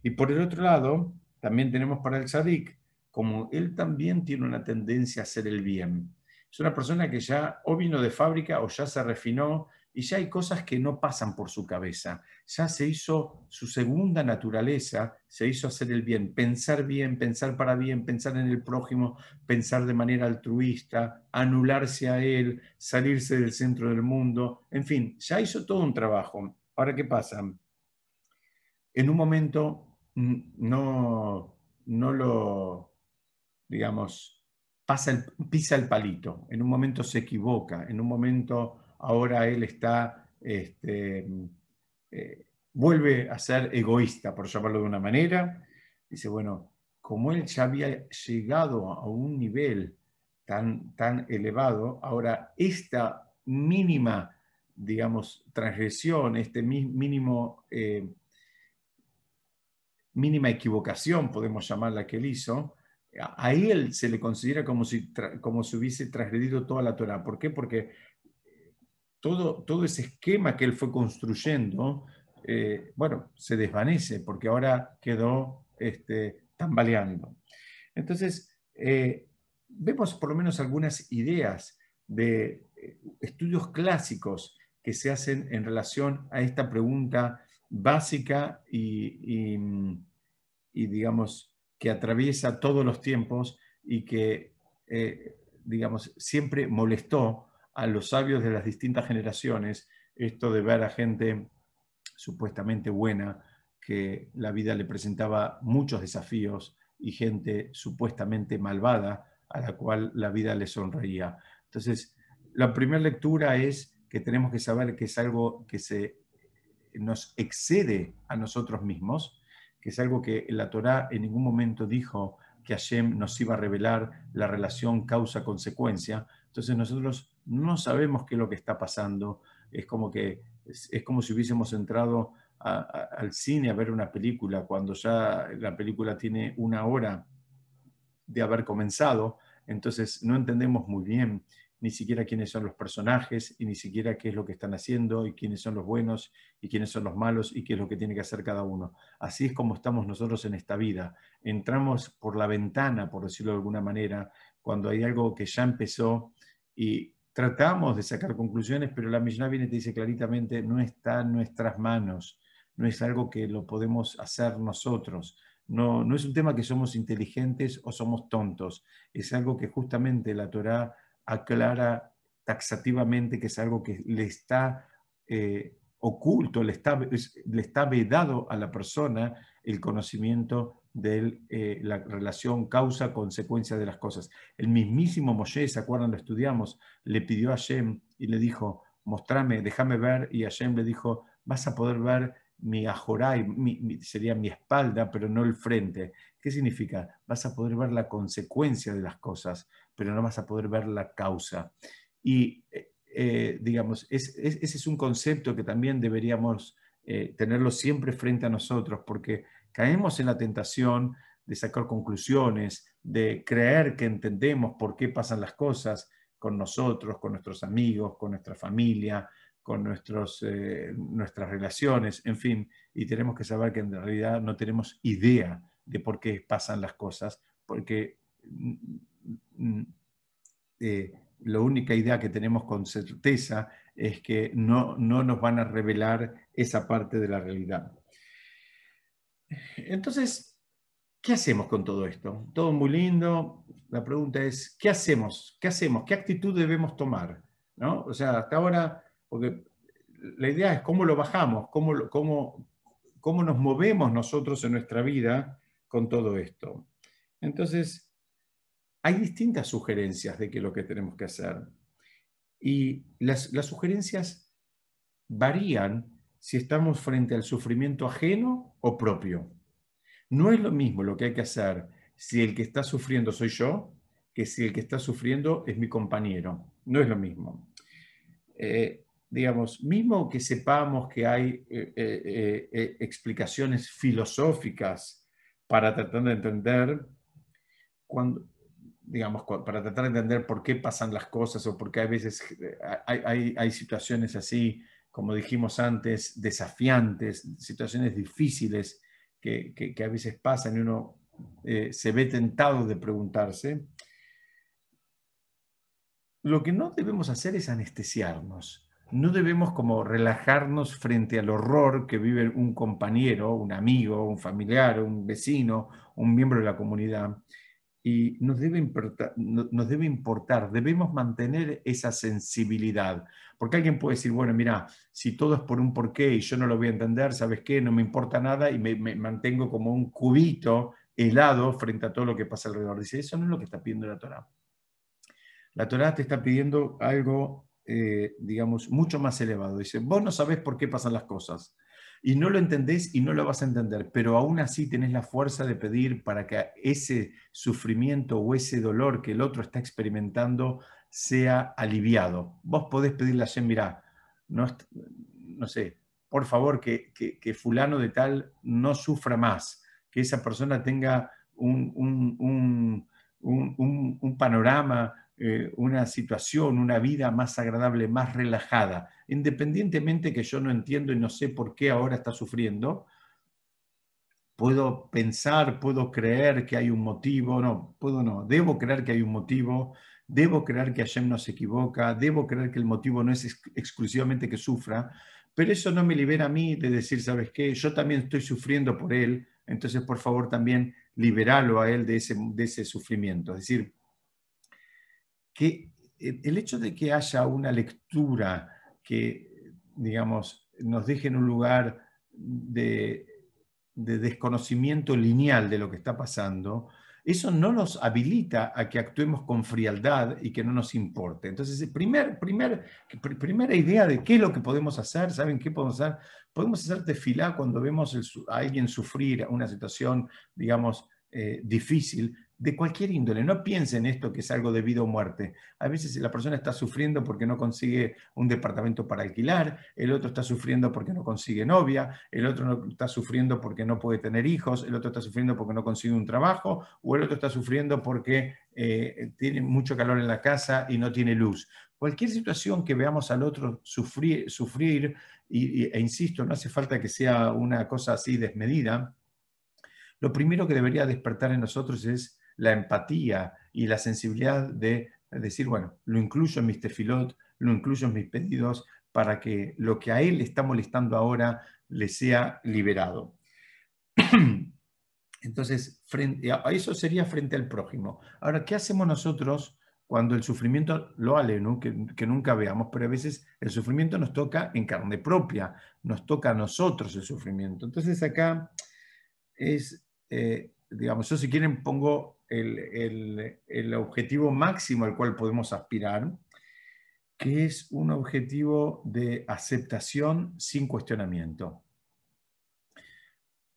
A: Y por el otro lado, también tenemos para el sadik, como él también tiene una tendencia a hacer el bien. Es una persona que ya o vino de fábrica o ya se refinó y ya hay cosas que no pasan por su cabeza. Ya se hizo su segunda naturaleza, se hizo hacer el bien, pensar bien, pensar para bien, pensar en el prójimo, pensar de manera altruista, anularse a él, salirse del centro del mundo, en fin, ya hizo todo un trabajo. Ahora, ¿qué pasa? En un momento no, no lo, digamos, pasa el, pisa el palito, en un momento se equivoca, en un momento ahora él está, este, eh, vuelve a ser egoísta, por llamarlo de una manera. Dice, bueno, como él ya había llegado a un nivel tan, tan elevado, ahora esta mínima, digamos, transgresión, este mínimo, eh, mínima equivocación, podemos llamarla que él hizo, a él se le considera como si, como si hubiese transgredido toda la Torah. ¿Por qué? Porque todo, ese esquema que él fue construyendo, eh, bueno, se desvanece porque ahora quedó este, tambaleando. Entonces, eh, vemos por lo menos algunas ideas de eh, estudios clásicos que se hacen en relación a esta pregunta básica y, digamos, que atraviesa todos los tiempos y que, digamos, siempre molestó a los sabios de las distintas generaciones esto de ver a gente supuestamente buena, que la vida le presentaba muchos desafíos y gente supuestamente malvada a la cual la vida le sonreía. Entonces, la primera lectura es que tenemos que saber que es algo que se nos excede a nosotros mismos, que es algo que la Torá en ningún momento dijo que Hashem nos iba a revelar la relación causa-consecuencia. Entonces nosotros no sabemos qué es lo que está pasando. Es como que es, como si hubiésemos entrado al cine a ver una película cuando ya la película tiene una hora de haber comenzado, entonces no entendemos muy bien ni siquiera quiénes son los personajes y ni siquiera qué es lo que están haciendo y quiénes son los buenos y quiénes son los malos y qué es lo que tiene que hacer cada uno. Así es como estamos nosotros en esta vida. Entramos por la ventana, por decirlo de alguna manera, cuando hay algo que ya empezó y tratamos de sacar conclusiones, pero la Mishnah viene y te dice claritamente, no está en nuestras manos, no es algo que lo podemos hacer nosotros. No, no es un tema que somos inteligentes o somos tontos, es algo que justamente la Torah aclara taxativamente que es algo que le está eh, oculto, le está, le está vedado a la persona el conocimiento de eh, la relación causa-consecuencia de las cosas. El mismísimo Moshe, ¿se acuerdan? Lo estudiamos, le pidió a Hashem y le dijo, mostrame, déjame ver, y Hashem le dijo, vas a poder ver mi ajoray, sería mi espalda, pero no el frente. ¿Qué significa? Vas a poder ver la consecuencia de las cosas, pero no vas a poder ver la causa. Y, eh, eh, digamos, ese es un concepto que también deberíamos tenerlo siempre frente a nosotros, porque caemos en la tentación de sacar conclusiones, de creer que entendemos por qué pasan las cosas con nosotros, con nuestros amigos, con nuestra familia, con nuestros, eh, nuestras relaciones, en fin, y tenemos que saber que en realidad no tenemos idea de por qué pasan las cosas, porque mm, mm, eh, la única idea que tenemos con certeza es que no, no nos van a revelar esa parte de la realidad. Entonces, ¿qué hacemos con todo esto? Todo muy lindo. La pregunta es, ¿qué hacemos? ¿Qué hacemos? ¿Qué actitud debemos tomar? ¿No? O sea, hasta ahora, porque la idea es cómo lo bajamos, cómo, cómo, cómo nos movemos nosotros en nuestra vida con todo esto. Entonces, hay distintas sugerencias de qué es lo que tenemos que hacer. Y las, las sugerencias varían si estamos frente al sufrimiento ajeno o propio. No es lo mismo lo que hay que hacer si el que está sufriendo soy yo que si el que está sufriendo es mi compañero. No es lo mismo. Eh, digamos, mismo que sepamos que hay eh, eh, explicaciones filosóficas para tratar de entender, cuando, digamos, para tratar de entender por qué pasan las cosas o por qué a veces hay, hay, hay situaciones así como dijimos antes, desafiantes, situaciones difíciles que, a veces pasan y uno eh, se ve tentado de preguntarse, lo que no debemos hacer es anestesiarnos. No debemos como relajarnos frente al horror que vive un compañero, un amigo, un familiar, un vecino, un miembro de la comunidad y nos debe, importar, nos debe importar, debemos mantener esa sensibilidad. Porque alguien puede decir, bueno, mira, si todo es por un porqué y yo no lo voy a entender, ¿sabes qué? No me importa nada y me, mantengo como un cubito helado frente a todo lo que pasa alrededor. Dice, eso no es lo que está pidiendo la Torah. La Torah te está pidiendo algo, eh, digamos, mucho más elevado. Dice, vos no sabés por qué pasan las cosas y no lo entendés y no lo vas a entender, pero aún así tenés la fuerza de pedir para que ese sufrimiento o ese dolor que el otro está experimentando sea aliviado. Vos podés pedirle a Shem, mirá, no, no sé, por favor, que, que, fulano de tal no sufra más, que esa persona tenga un, un, un, un panorama eh, una situación, una vida más agradable, más relajada, independientemente que yo no entiendo y no sé por qué ahora está sufriendo, puedo pensar, puedo creer que hay un motivo, no, puedo no, debo creer que hay un motivo, debo creer que Hashem no se equivoca, debo creer que el motivo no es exclusivamente que sufra, pero eso no me libera a mí de decir, ¿sabes qué? Yo también estoy sufriendo por él, entonces por favor también liberalo a él de ese, de ese sufrimiento. Es decir, que el hecho de que haya una lectura que, digamos, nos deje en un lugar de, desconocimiento lineal de lo que está pasando, eso no nos habilita a que actuemos con frialdad y que no nos importe. Entonces, primer, primer, primera idea de qué es lo que podemos hacer, ¿saben qué podemos hacer? Podemos hacer tefilá cuando vemos a alguien sufrir una situación, digamos, eh, difícil, de cualquier índole. No piensen esto que es algo de vida o muerte. A veces la persona está sufriendo porque no consigue un departamento para alquilar, el otro está sufriendo porque no consigue novia, el otro está sufriendo porque no puede tener hijos, el otro está sufriendo porque no consigue un trabajo, o el otro está sufriendo porque eh, tiene mucho calor en la casa y no tiene luz. Cualquier situación que veamos al otro sufrir, sufrir e insisto, no hace falta que sea una cosa así desmedida, lo primero que debería despertar en nosotros es la empatía y la sensibilidad de decir, bueno, lo incluyo en mis tefilot, lo incluyo en mis pedidos para que lo que a él está molestando ahora le sea liberado. Entonces, frente a eso sería frente al prójimo. Ahora, ¿qué hacemos nosotros cuando el sufrimiento lo ale, que, que, nunca veamos? Pero a veces el sufrimiento nos toca en carne propia, nos toca a nosotros el sufrimiento. Entonces acá es, eh, digamos, yo si quieren pongo el, objetivo máximo al cual podemos aspirar, que es un objetivo de aceptación sin cuestionamiento.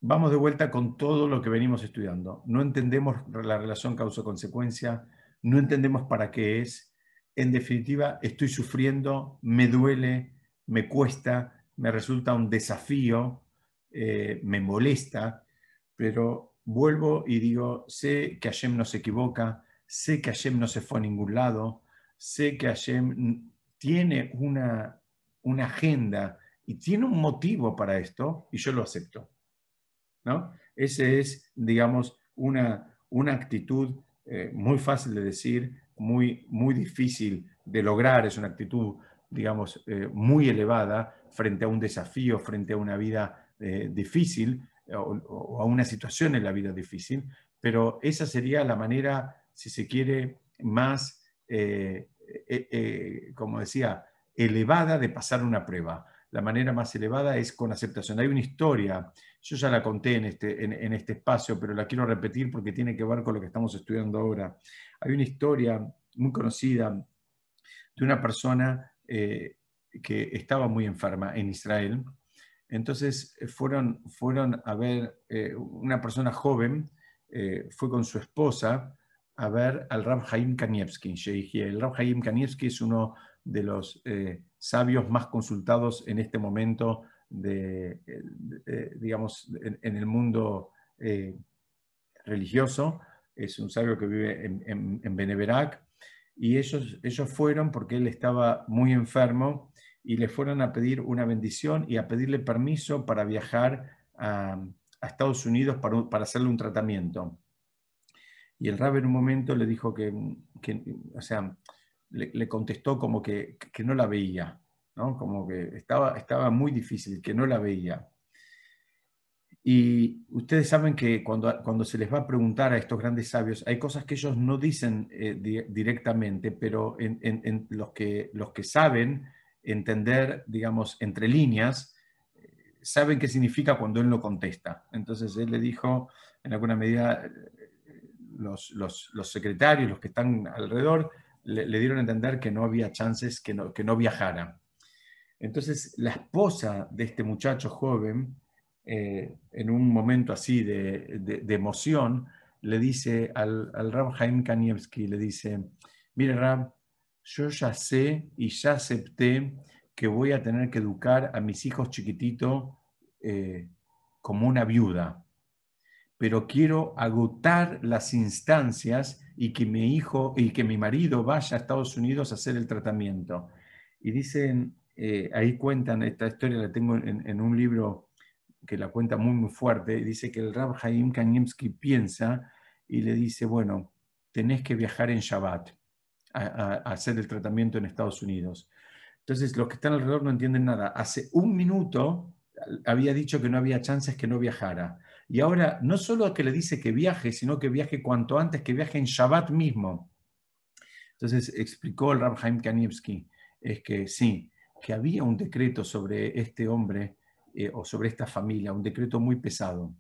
A: Vamos de vuelta con todo lo que venimos estudiando. No entendemos la relación causa-consecuencia, no entendemos para qué es. En definitiva, estoy sufriendo, me duele, me cuesta, me resulta un desafío, eh, me molesta, pero vuelvo y digo, sé que Hashem no se equivoca, sé que Hashem no se fue a ningún lado, sé que Hashem tiene una, una agenda y tiene un motivo para esto y yo lo acepto. ¿no? Ese es, digamos, una, una actitud eh, muy fácil de decir, muy, muy difícil de lograr, es una actitud, digamos, eh, muy elevada frente a un desafío, frente a una vida eh, difícil, o, a una situación en la vida difícil, pero esa sería la manera, si se quiere, más, eh, eh, eh, como decía, elevada de pasar una prueba. La manera más elevada es con aceptación. Hay una historia, yo ya la conté este, en, este espacio, pero la quiero repetir porque tiene que ver con lo que estamos estudiando ahora. Hay una historia muy conocida de una persona que estaba muy enferma en Israel entonces eh, fueron, fueron a ver, eh, una persona joven eh, fue con su esposa a ver al Rab Haim Kanievski. El Rab Haim Kanievski es uno de los sabios más consultados en este momento de, digamos, en, el mundo religioso. Es un sabio que vive en, en, Beneverac. Y ellos, ellos fueron porque él estaba muy enfermo y le fueron a pedir una bendición y a pedirle permiso para viajar a, Estados Unidos para, para, hacerle un tratamiento. Y el rab en un momento le dijo que, o sea, le, contestó como que, que, no la veía, ¿no? como que estaba, estaba muy difícil, que no la veía. Y ustedes saben que cuando, cuando se les va a preguntar a estos grandes sabios, hay cosas que ellos no dicen eh, directamente, pero en, en, los, que, los que saben entender, digamos, entre líneas, saben qué significa cuando él no contesta. Entonces él le dijo, en alguna medida, los, secretarios, los que están alrededor, le, dieron a entender que no había chances que no, que no viajara. Entonces la esposa de este muchacho joven, eh, en un momento así de, emoción, le dice al, al Rab Haim Kanievski, le dice, mire Rab, yo ya sé y ya acepté que voy a tener que educar a mis hijos chiquititos eh, como una viuda, pero quiero agotar las instancias y que mi hijo y que mi marido vaya a Estados Unidos a hacer el tratamiento. Y dicen, eh, ahí cuentan esta historia, la tengo en, un libro que la cuenta muy, muy fuerte. Dice que el Rab Haim Kaniemski piensa y le dice, bueno, tenés que viajar en Shabbat a, hacer el tratamiento en Estados Unidos. Entonces, los que están alrededor no entienden nada. Hace un minuto había dicho que no había chances que no viajara. Y ahora no solo que le dice que viaje, sino que viaje cuanto antes, que viaje en Shabbat mismo. Entonces explicó el Rab Haim Kanievski, es que sí, que había un decreto sobre este hombre eh, o sobre esta familia, un decreto muy pesado.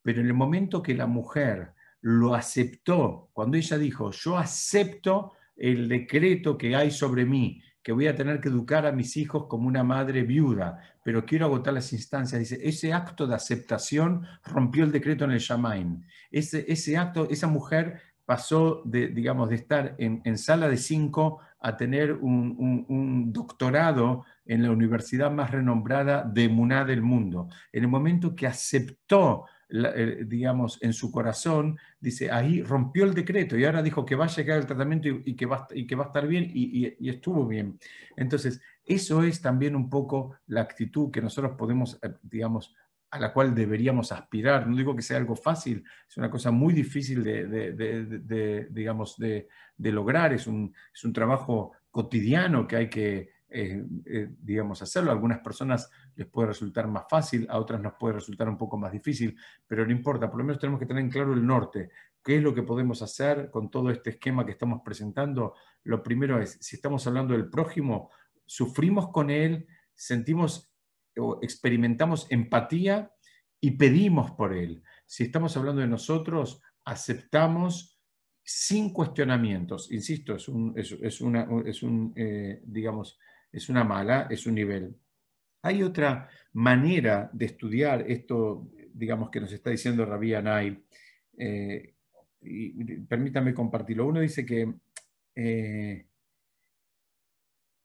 A: Pero en el momento que la mujer lo aceptó, cuando ella dijo, yo acepto el decreto que hay sobre mí, que voy a tener que educar a mis hijos como una madre viuda, pero quiero agotar las instancias. Dice, ese acto de aceptación rompió el decreto en el Shamaim. Ese, acto, esa mujer pasó de, digamos, de estar en, sala de cinco a tener un, doctorado en la universidad más renombrada de Muná del mundo. En el momento que aceptó eh, digamos, en su corazón, dice, ahí rompió el decreto y ahora dijo que va a llegar el tratamiento y, que, va, y que va a estar bien y, estuvo bien. Entonces, eso es también un poco la actitud que nosotros podemos, eh, digamos, a la cual deberíamos aspirar. No digo que sea algo fácil, es una cosa muy difícil de, digamos, de, lograr, es un, es un trabajo cotidiano que hay que, eh, digamos, hacerlo. Algunas personas les puede resultar más fácil, a otras nos puede resultar un poco más difícil, pero no importa, por lo menos tenemos que tener en claro el norte. ¿Qué es lo que podemos hacer con todo este esquema que estamos presentando? Lo primero es, si estamos hablando del prójimo, sufrimos con él, sentimos o experimentamos empatía y pedimos por él. Si estamos hablando de nosotros, aceptamos sin cuestionamientos. Insisto, es, un, es, una, es un eh, digamos, es una mala, es un nivel. Hay otra manera de estudiar esto, digamos, que nos está diciendo Rabí Anay. Eh, y, permítame compartirlo. Uno dice que, eh,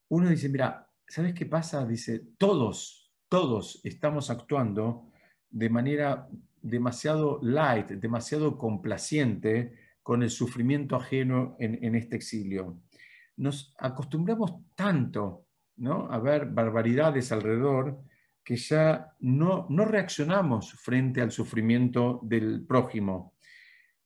A: uno dice, mira, ¿sabes qué pasa? Dice, todos, todos estamos actuando de manera demasiado light, demasiado complaciente con el sufrimiento ajeno en, en este exilio. Nos acostumbramos tanto a ver barbaridades alrededor que ya no, no reaccionamos frente al sufrimiento del prójimo,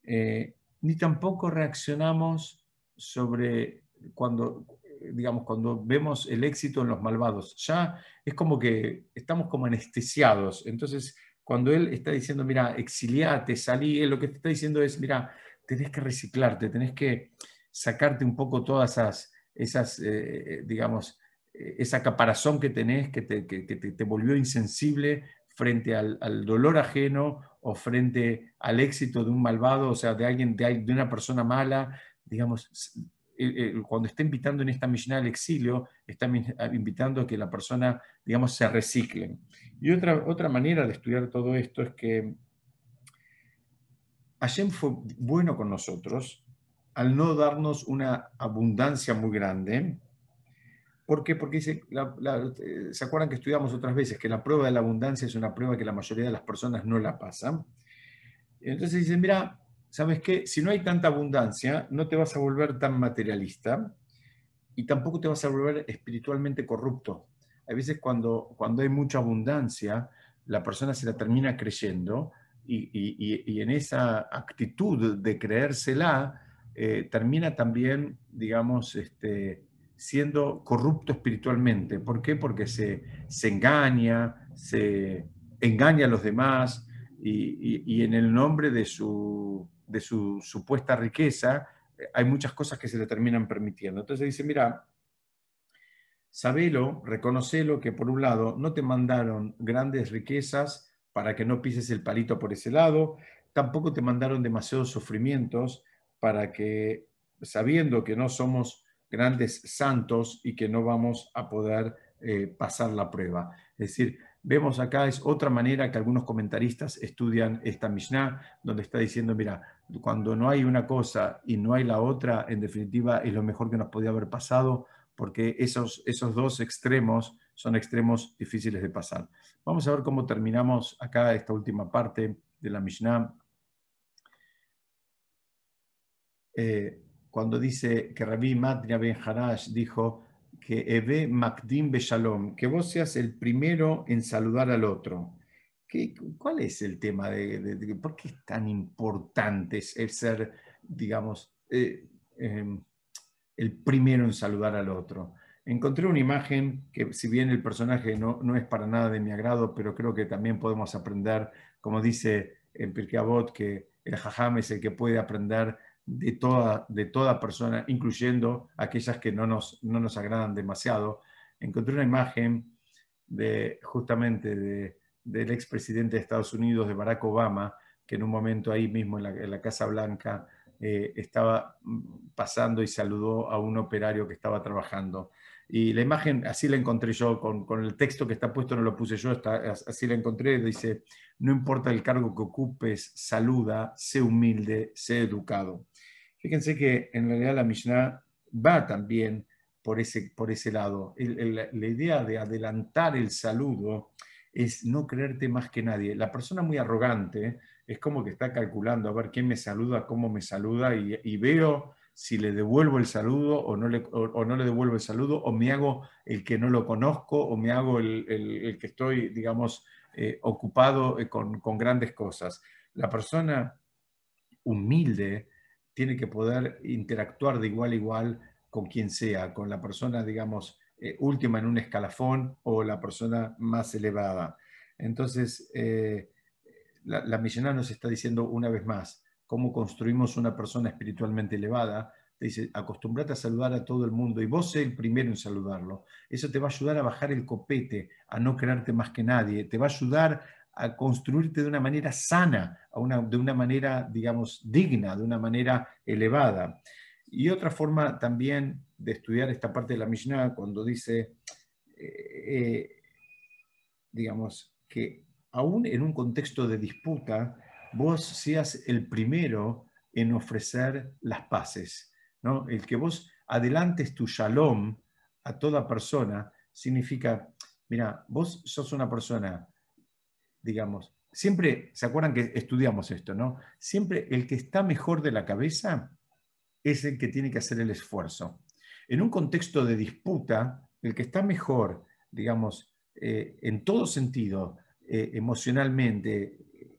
A: eh, ni tampoco reaccionamos sobre cuando, digamos, cuando vemos el éxito en los malvados. Ya es como que estamos como anestesiados. Entonces, cuando él está diciendo, mira, exiliate, salí, él lo que te está diciendo es, mira, tenés que reciclarte, tenés que sacarte un poco todas esas, esas eh, digamos, esa caparazón que tenés que te, volvió insensible frente al, dolor ajeno o frente al éxito de un malvado, o sea, de alguien, de, una persona mala, digamos, cuando está invitando en esta misión al exilio, está invitando a que la persona, digamos, se recicle. Y otra, otra manera de estudiar todo esto es que Hashem fue bueno con nosotros al no darnos una abundancia muy grande, ¿Por qué? Porque dice, eh, ¿se acuerdan que estudiamos otras veces que la prueba de la abundancia es una prueba que la mayoría de las personas no la pasan? Entonces dicen, mira, ¿sabes qué? Si no hay tanta abundancia, no te vas a volver tan materialista y tampoco te vas a volver espiritualmente corrupto. A veces cuando, cuando hay mucha abundancia, la persona se la termina creyendo y, en esa actitud de creérsela, eh, termina también, digamos, este, siendo corrupto espiritualmente. ¿Por qué? Porque se, se engaña, se engaña a los demás y, en el nombre de su, de su supuesta riqueza eh, hay muchas cosas que se le terminan permitiendo. Entonces dice, mira, sabelo, reconocelo que por un lado no te mandaron grandes riquezas para que no pises el palito por ese lado, tampoco te mandaron demasiados sufrimientos para que, sabiendo que no somos grandes santos y que no vamos a poder eh, pasar la prueba. Es decir, vemos acá es otra manera que algunos comentaristas estudian esta Mishnah, donde está diciendo, mira, cuando no hay una cosa y no hay la otra, en definitiva es lo mejor que nos podía haber pasado, porque esos, esos dos extremos son extremos difíciles de pasar. Vamos a ver cómo terminamos acá esta última parte de la Mishnah. Eh, cuando dice que Rabbi Matria Ben Harash dijo que Eve Makdim Beshalom, que vos seas el primero en saludar al otro, ¿cuál es el tema de, por qué es tan importante ser, digamos, eh, em, el primero en saludar al otro? Encontré una imagen que, si bien el personaje no, no es para nada de mi agrado, pero creo que también podemos aprender, como dice en Pirkei Avot, que el jajam es el que puede aprender de toda, de toda persona, incluyendo aquellas que no nos, no nos agradan demasiado. Encontré una imagen de, justamente de, del expresidente de Estados Unidos, de Barack Obama, que en un momento ahí mismo en la, Casa Blanca eh, estaba pasando y saludó a un operario que estaba trabajando. Y la imagen, así la encontré yo, con, con, el texto que está puesto, no lo puse yo, está, así la encontré, dice, no importa el cargo que ocupes, saluda, sé humilde, sé educado. Fíjense que en realidad la Mishnah va también por ese, por ese lado. la idea de adelantar el saludo es no creerte más que nadie. La persona muy arrogante es como que está calculando a ver quién me saluda, cómo me saluda y, veo si le devuelvo el saludo o no, le, o, no le devuelvo el saludo o me hago el que no lo conozco o me hago el, que estoy, digamos, eh, ocupado eh, con, con grandes cosas. La persona humilde tiene que poder interactuar de igual a igual con quien sea, con la persona, digamos, eh, última en un escalafón o la persona más elevada. Entonces, eh, la, la nos está diciendo una vez más cómo construimos una persona espiritualmente elevada. Te dice, acostumbrate a saludar a todo el mundo y vos sé el primero en saludarlo. Eso te va a ayudar a bajar el copete, a no creerte más que nadie. Te va a ayudar a construirte de una manera sana, de una manera, digamos, digna, de una manera elevada. Y otra forma también de estudiar esta parte de la Mishnah, cuando dice, eh, eh, digamos, que aún en un contexto de disputa, vos seas el primero en ofrecer las paces. ¿no? El que vos adelantes tu shalom a toda persona significa, mira, vos sos una persona digamos, siempre, ¿se acuerdan que estudiamos esto, no? Siempre el que está mejor de la cabeza es el que tiene que hacer el esfuerzo. En un contexto de disputa, el que está mejor, digamos, eh, en todo sentido, eh, emocionalmente,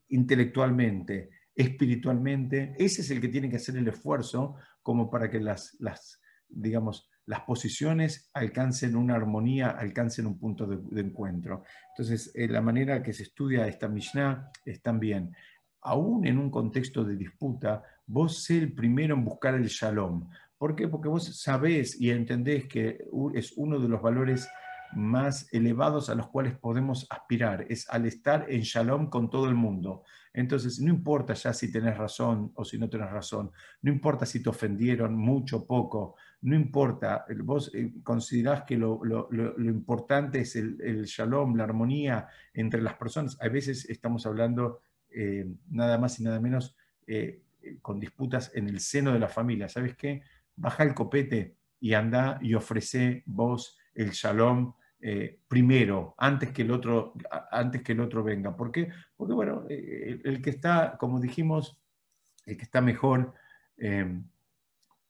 A: intelectualmente, espiritualmente, ese es el que tiene que hacer el esfuerzo como para que las, las digamos, las posiciones alcancen una armonía, alcancen un punto de, encuentro. Entonces, eh, la manera que se estudia esta Mishnah es también, aún en un contexto de disputa, vos sé el primero en buscar el shalom. ¿Por qué? Porque vos sabés y entendés que es uno de los valores más elevados a los cuales podemos aspirar, es al estar en shalom con todo el mundo. Entonces, no importa ya si tenés razón o si no tenés razón, no importa si te ofendieron mucho o poco, no importa, vos eh, considerás que lo, importante es el, shalom, la armonía entre las personas. A veces estamos hablando eh, nada más y nada menos eh, con disputas en el seno de la familia. ¿Sabes qué? Baja el copete y anda y ofrece vos el shalom primero, antes que, el otro, antes que el otro venga. ¿Por qué? Porque, bueno, el, que está, como dijimos, el que está mejor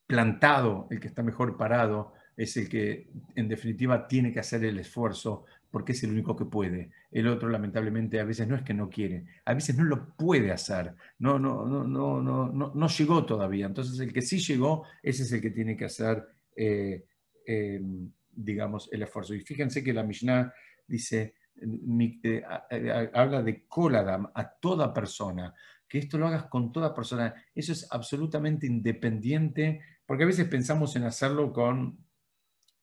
A: plantado, el que está mejor parado, es el que en definitiva tiene que hacer el esfuerzo porque es el único que puede. El otro lamentablemente a veces no es que no quiere, a veces no lo puede hacer, no, no, no, no, no, no, llegó todavía. Entonces el que sí llegó, ese es el que tiene que hacer, eh, em, digamos, el esfuerzo. Y fíjense que la Mishnah dice, eh, habla de Koladam a toda persona, que esto lo hagas con toda persona. Eso es absolutamente independiente porque a veces pensamos en hacerlo con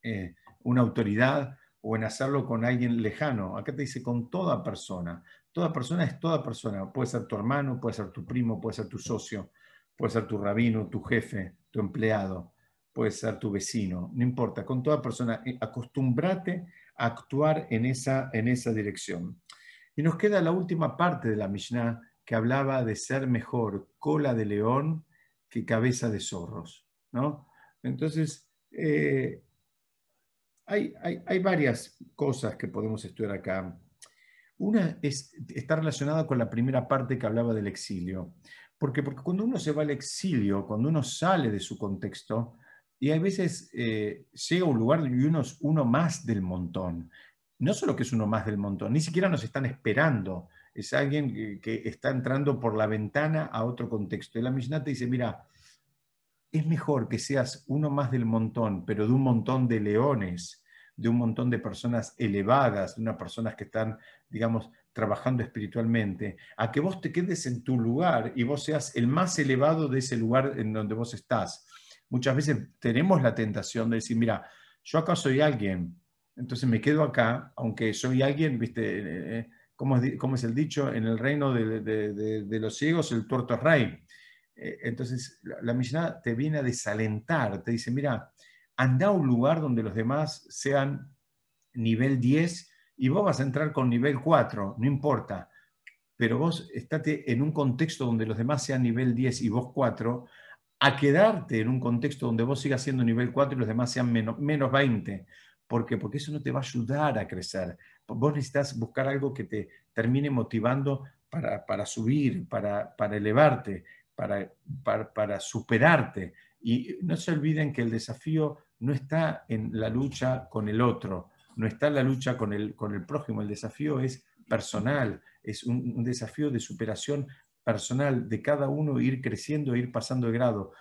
A: eh, una autoridad o en hacerlo con alguien lejano. Acá te dice con toda persona. Toda persona es toda persona. Puede ser tu hermano, puede ser tu primo, puede ser tu socio, puede ser tu rabino, tu jefe, tu empleado, puede ser tu vecino. No importa, con toda persona. Eh, acostúmbrate a actuar en esa, en esa dirección. Y nos queda la última parte de la Mishnah que hablaba de ser mejor cola de león que cabeza de zorros. ¿no? Entonces, eh, hay, varias cosas que podemos estudiar acá. Una es, está relacionada con la primera parte que hablaba del exilio. Porque, porque cuando uno se va al exilio, cuando uno sale de su contexto, y hay veces eh, llega un lugar y uno es uno más del montón. No solo que es uno más del montón, ni siquiera nos están esperando es alguien que, está entrando por la ventana a otro contexto. Y la Mishnah te dice, mira, es mejor que seas uno más del montón, pero de un montón de leones, de un montón de personas elevadas, de unas personas que están, digamos, trabajando espiritualmente, a que vos te quedes en tu lugar y vos seas el más elevado de ese lugar en donde vos estás. Muchas veces tenemos la tentación de decir, mira, yo acá soy alguien, entonces me quedo acá, aunque soy alguien, viste, eh, eh, ¿cómo es, es el dicho? En el reino de, los ciegos el tuerto es rey. Eh, entonces la, la te viene a desalentar, te dice, mira, anda a un lugar donde los demás sean nivel 10 y vos vas a entrar con nivel 4, no importa, pero vos estate en un contexto donde los demás sean nivel 10 y vos 4, a quedarte en un contexto donde vos sigas siendo nivel 4 y los demás sean menos, menos 20. ¿Por? Porque eso no te va a ayudar a crecer. Vos necesitas buscar algo que te termine motivando para, subir, para, para elevarte, para, para, para, superarte. Y no se olviden que el desafío no está en la lucha con el otro, no está en la lucha con el, con el prójimo, el desafío es personal, es un, desafío de superación personal de cada uno ir creciendo, ir pasando de grado.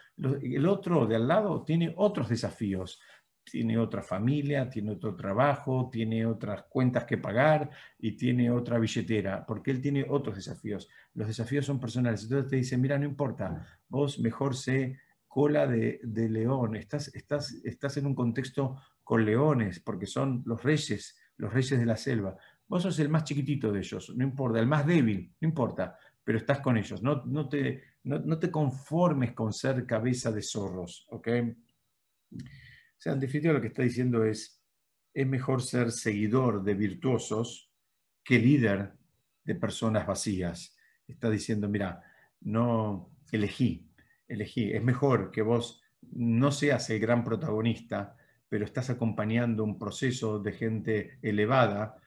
A: El otro de al lado tiene otros desafíos, tiene otra familia, tiene otro trabajo, tiene otras cuentas que pagar y tiene otra billetera, porque él tiene otros desafíos. Los desafíos son personales. Entonces te dice, mira, no importa, vos mejor sé cola de, león, estás, estás, estás en un contexto con leones, porque son los reyes, los reyes de la selva. Vos sos el más chiquitito de ellos, no importa, el más débil, no importa, pero estás con ellos. No, no, te, no, te conformes con ser cabeza de zorros, ¿ok? O sea, en definitiva lo que está diciendo es, es mejor ser seguidor de virtuosos que líder de personas vacías. Está diciendo, mira, no elegí, elegí. Es mejor que vos no seas el gran protagonista, pero estás acompañando un proceso de gente elevada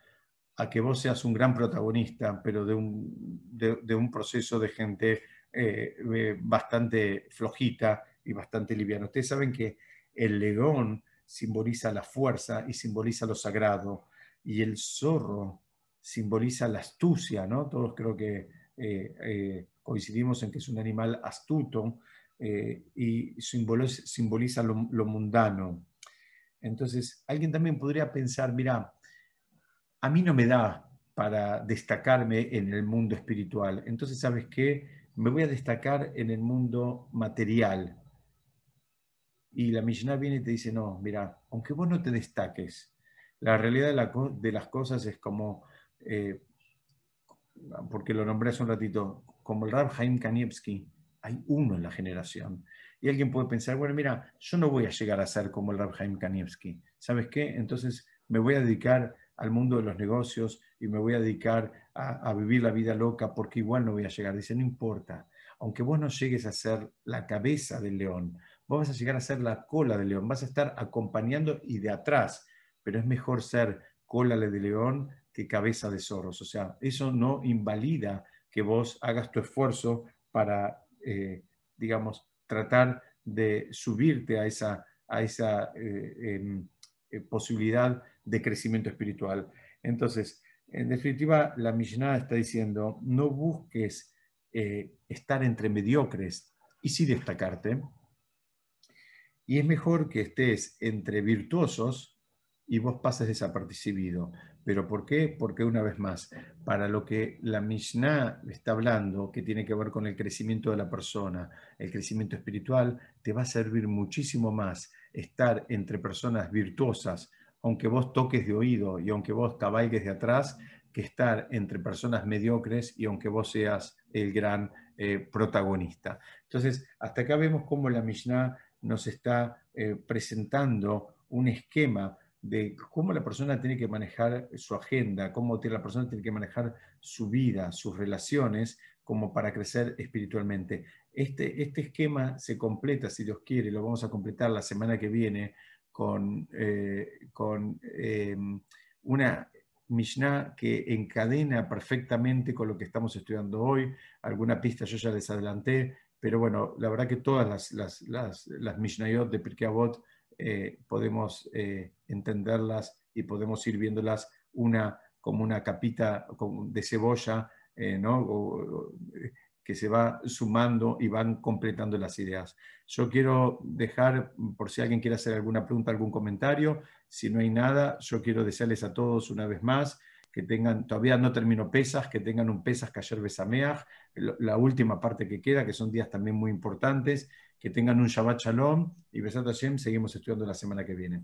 A: a que vos seas un gran protagonista, pero de un, de, un proceso de gente eh, eh, bastante flojita y bastante liviana. Ustedes saben que el león simboliza la fuerza y simboliza lo sagrado, y el zorro simboliza la astucia, ¿no? Todos creo que eh, coincidimos en que es un animal astuto y simboliza, lo, lo mundano. Entonces, alguien también podría pensar, mira, a mí no me da para destacarme en el mundo espiritual. Entonces, ¿sabes qué? Me voy a destacar en el mundo material. Y la Mishnah viene y te dice, no, mira, aunque vos no te destaques, la realidad de, las cosas es como, eh, porque lo nombré hace un ratito, como el Rab Haim Kanievski, hay uno en la generación. Y alguien puede pensar, bueno, mira, yo no voy a llegar a ser como el Rab Haim Kanievski. ¿Sabes qué? Entonces me voy a dedicar al mundo de los negocios y me voy a dedicar a, vivir la vida loca porque igual no voy a llegar. Dice, no importa, aunque vos no llegues a ser la cabeza del león, vos vas a llegar a ser la cola del león, vas a estar acompañando y de atrás, pero es mejor ser cola de león que cabeza de zorros. O sea, eso no invalida que vos hagas tu esfuerzo para, eh, digamos, tratar de subirte a esa, a esa eh, em, eh, posibilidad de crecimiento espiritual. Entonces, en definitiva, la Mishnah está diciendo, no busques eh, estar entre mediocres y sí destacarte. Y es mejor que estés entre virtuosos y vos pases desapercibido. ¿Pero por qué? Porque una vez más, para lo que la Mishnah está hablando, que tiene que ver con el crecimiento de la persona, el crecimiento espiritual, te va a servir muchísimo más estar entre personas virtuosas, aunque vos toques de oído y aunque vos cabalgues de atrás, que estar entre personas mediocres y aunque vos seas el gran eh, protagonista. Entonces, hasta acá vemos cómo la Mishnah nos está eh, presentando un esquema de cómo la persona tiene que manejar su agenda, cómo la persona tiene que manejar su vida, sus relaciones, como para crecer espiritualmente. Este, este esquema se completa, si Dios quiere, lo vamos a completar la semana que viene con, eh, con eh, una Mishnah que encadena perfectamente con lo que estamos estudiando hoy. Alguna pista yo ya les adelanté, pero bueno, la verdad que todas las, las, las, las Mishnayot de Pirkei Avot eh, podemos eh, entenderlas y podemos ir viéndolas una como una capita de cebolla ¿no? Que se va sumando y van completando las ideas. Yo quiero dejar, por si alguien quiere hacer alguna pregunta, algún comentario, si no hay nada, yo quiero desearles a todos una vez más que tengan, todavía no termino pesas, que tengan un pesas Kayer Besameach, la última parte que queda, que son días también muy importantes, que tengan un Shabbat Shalom y Besat Hashem, seguimos estudiando la semana que viene.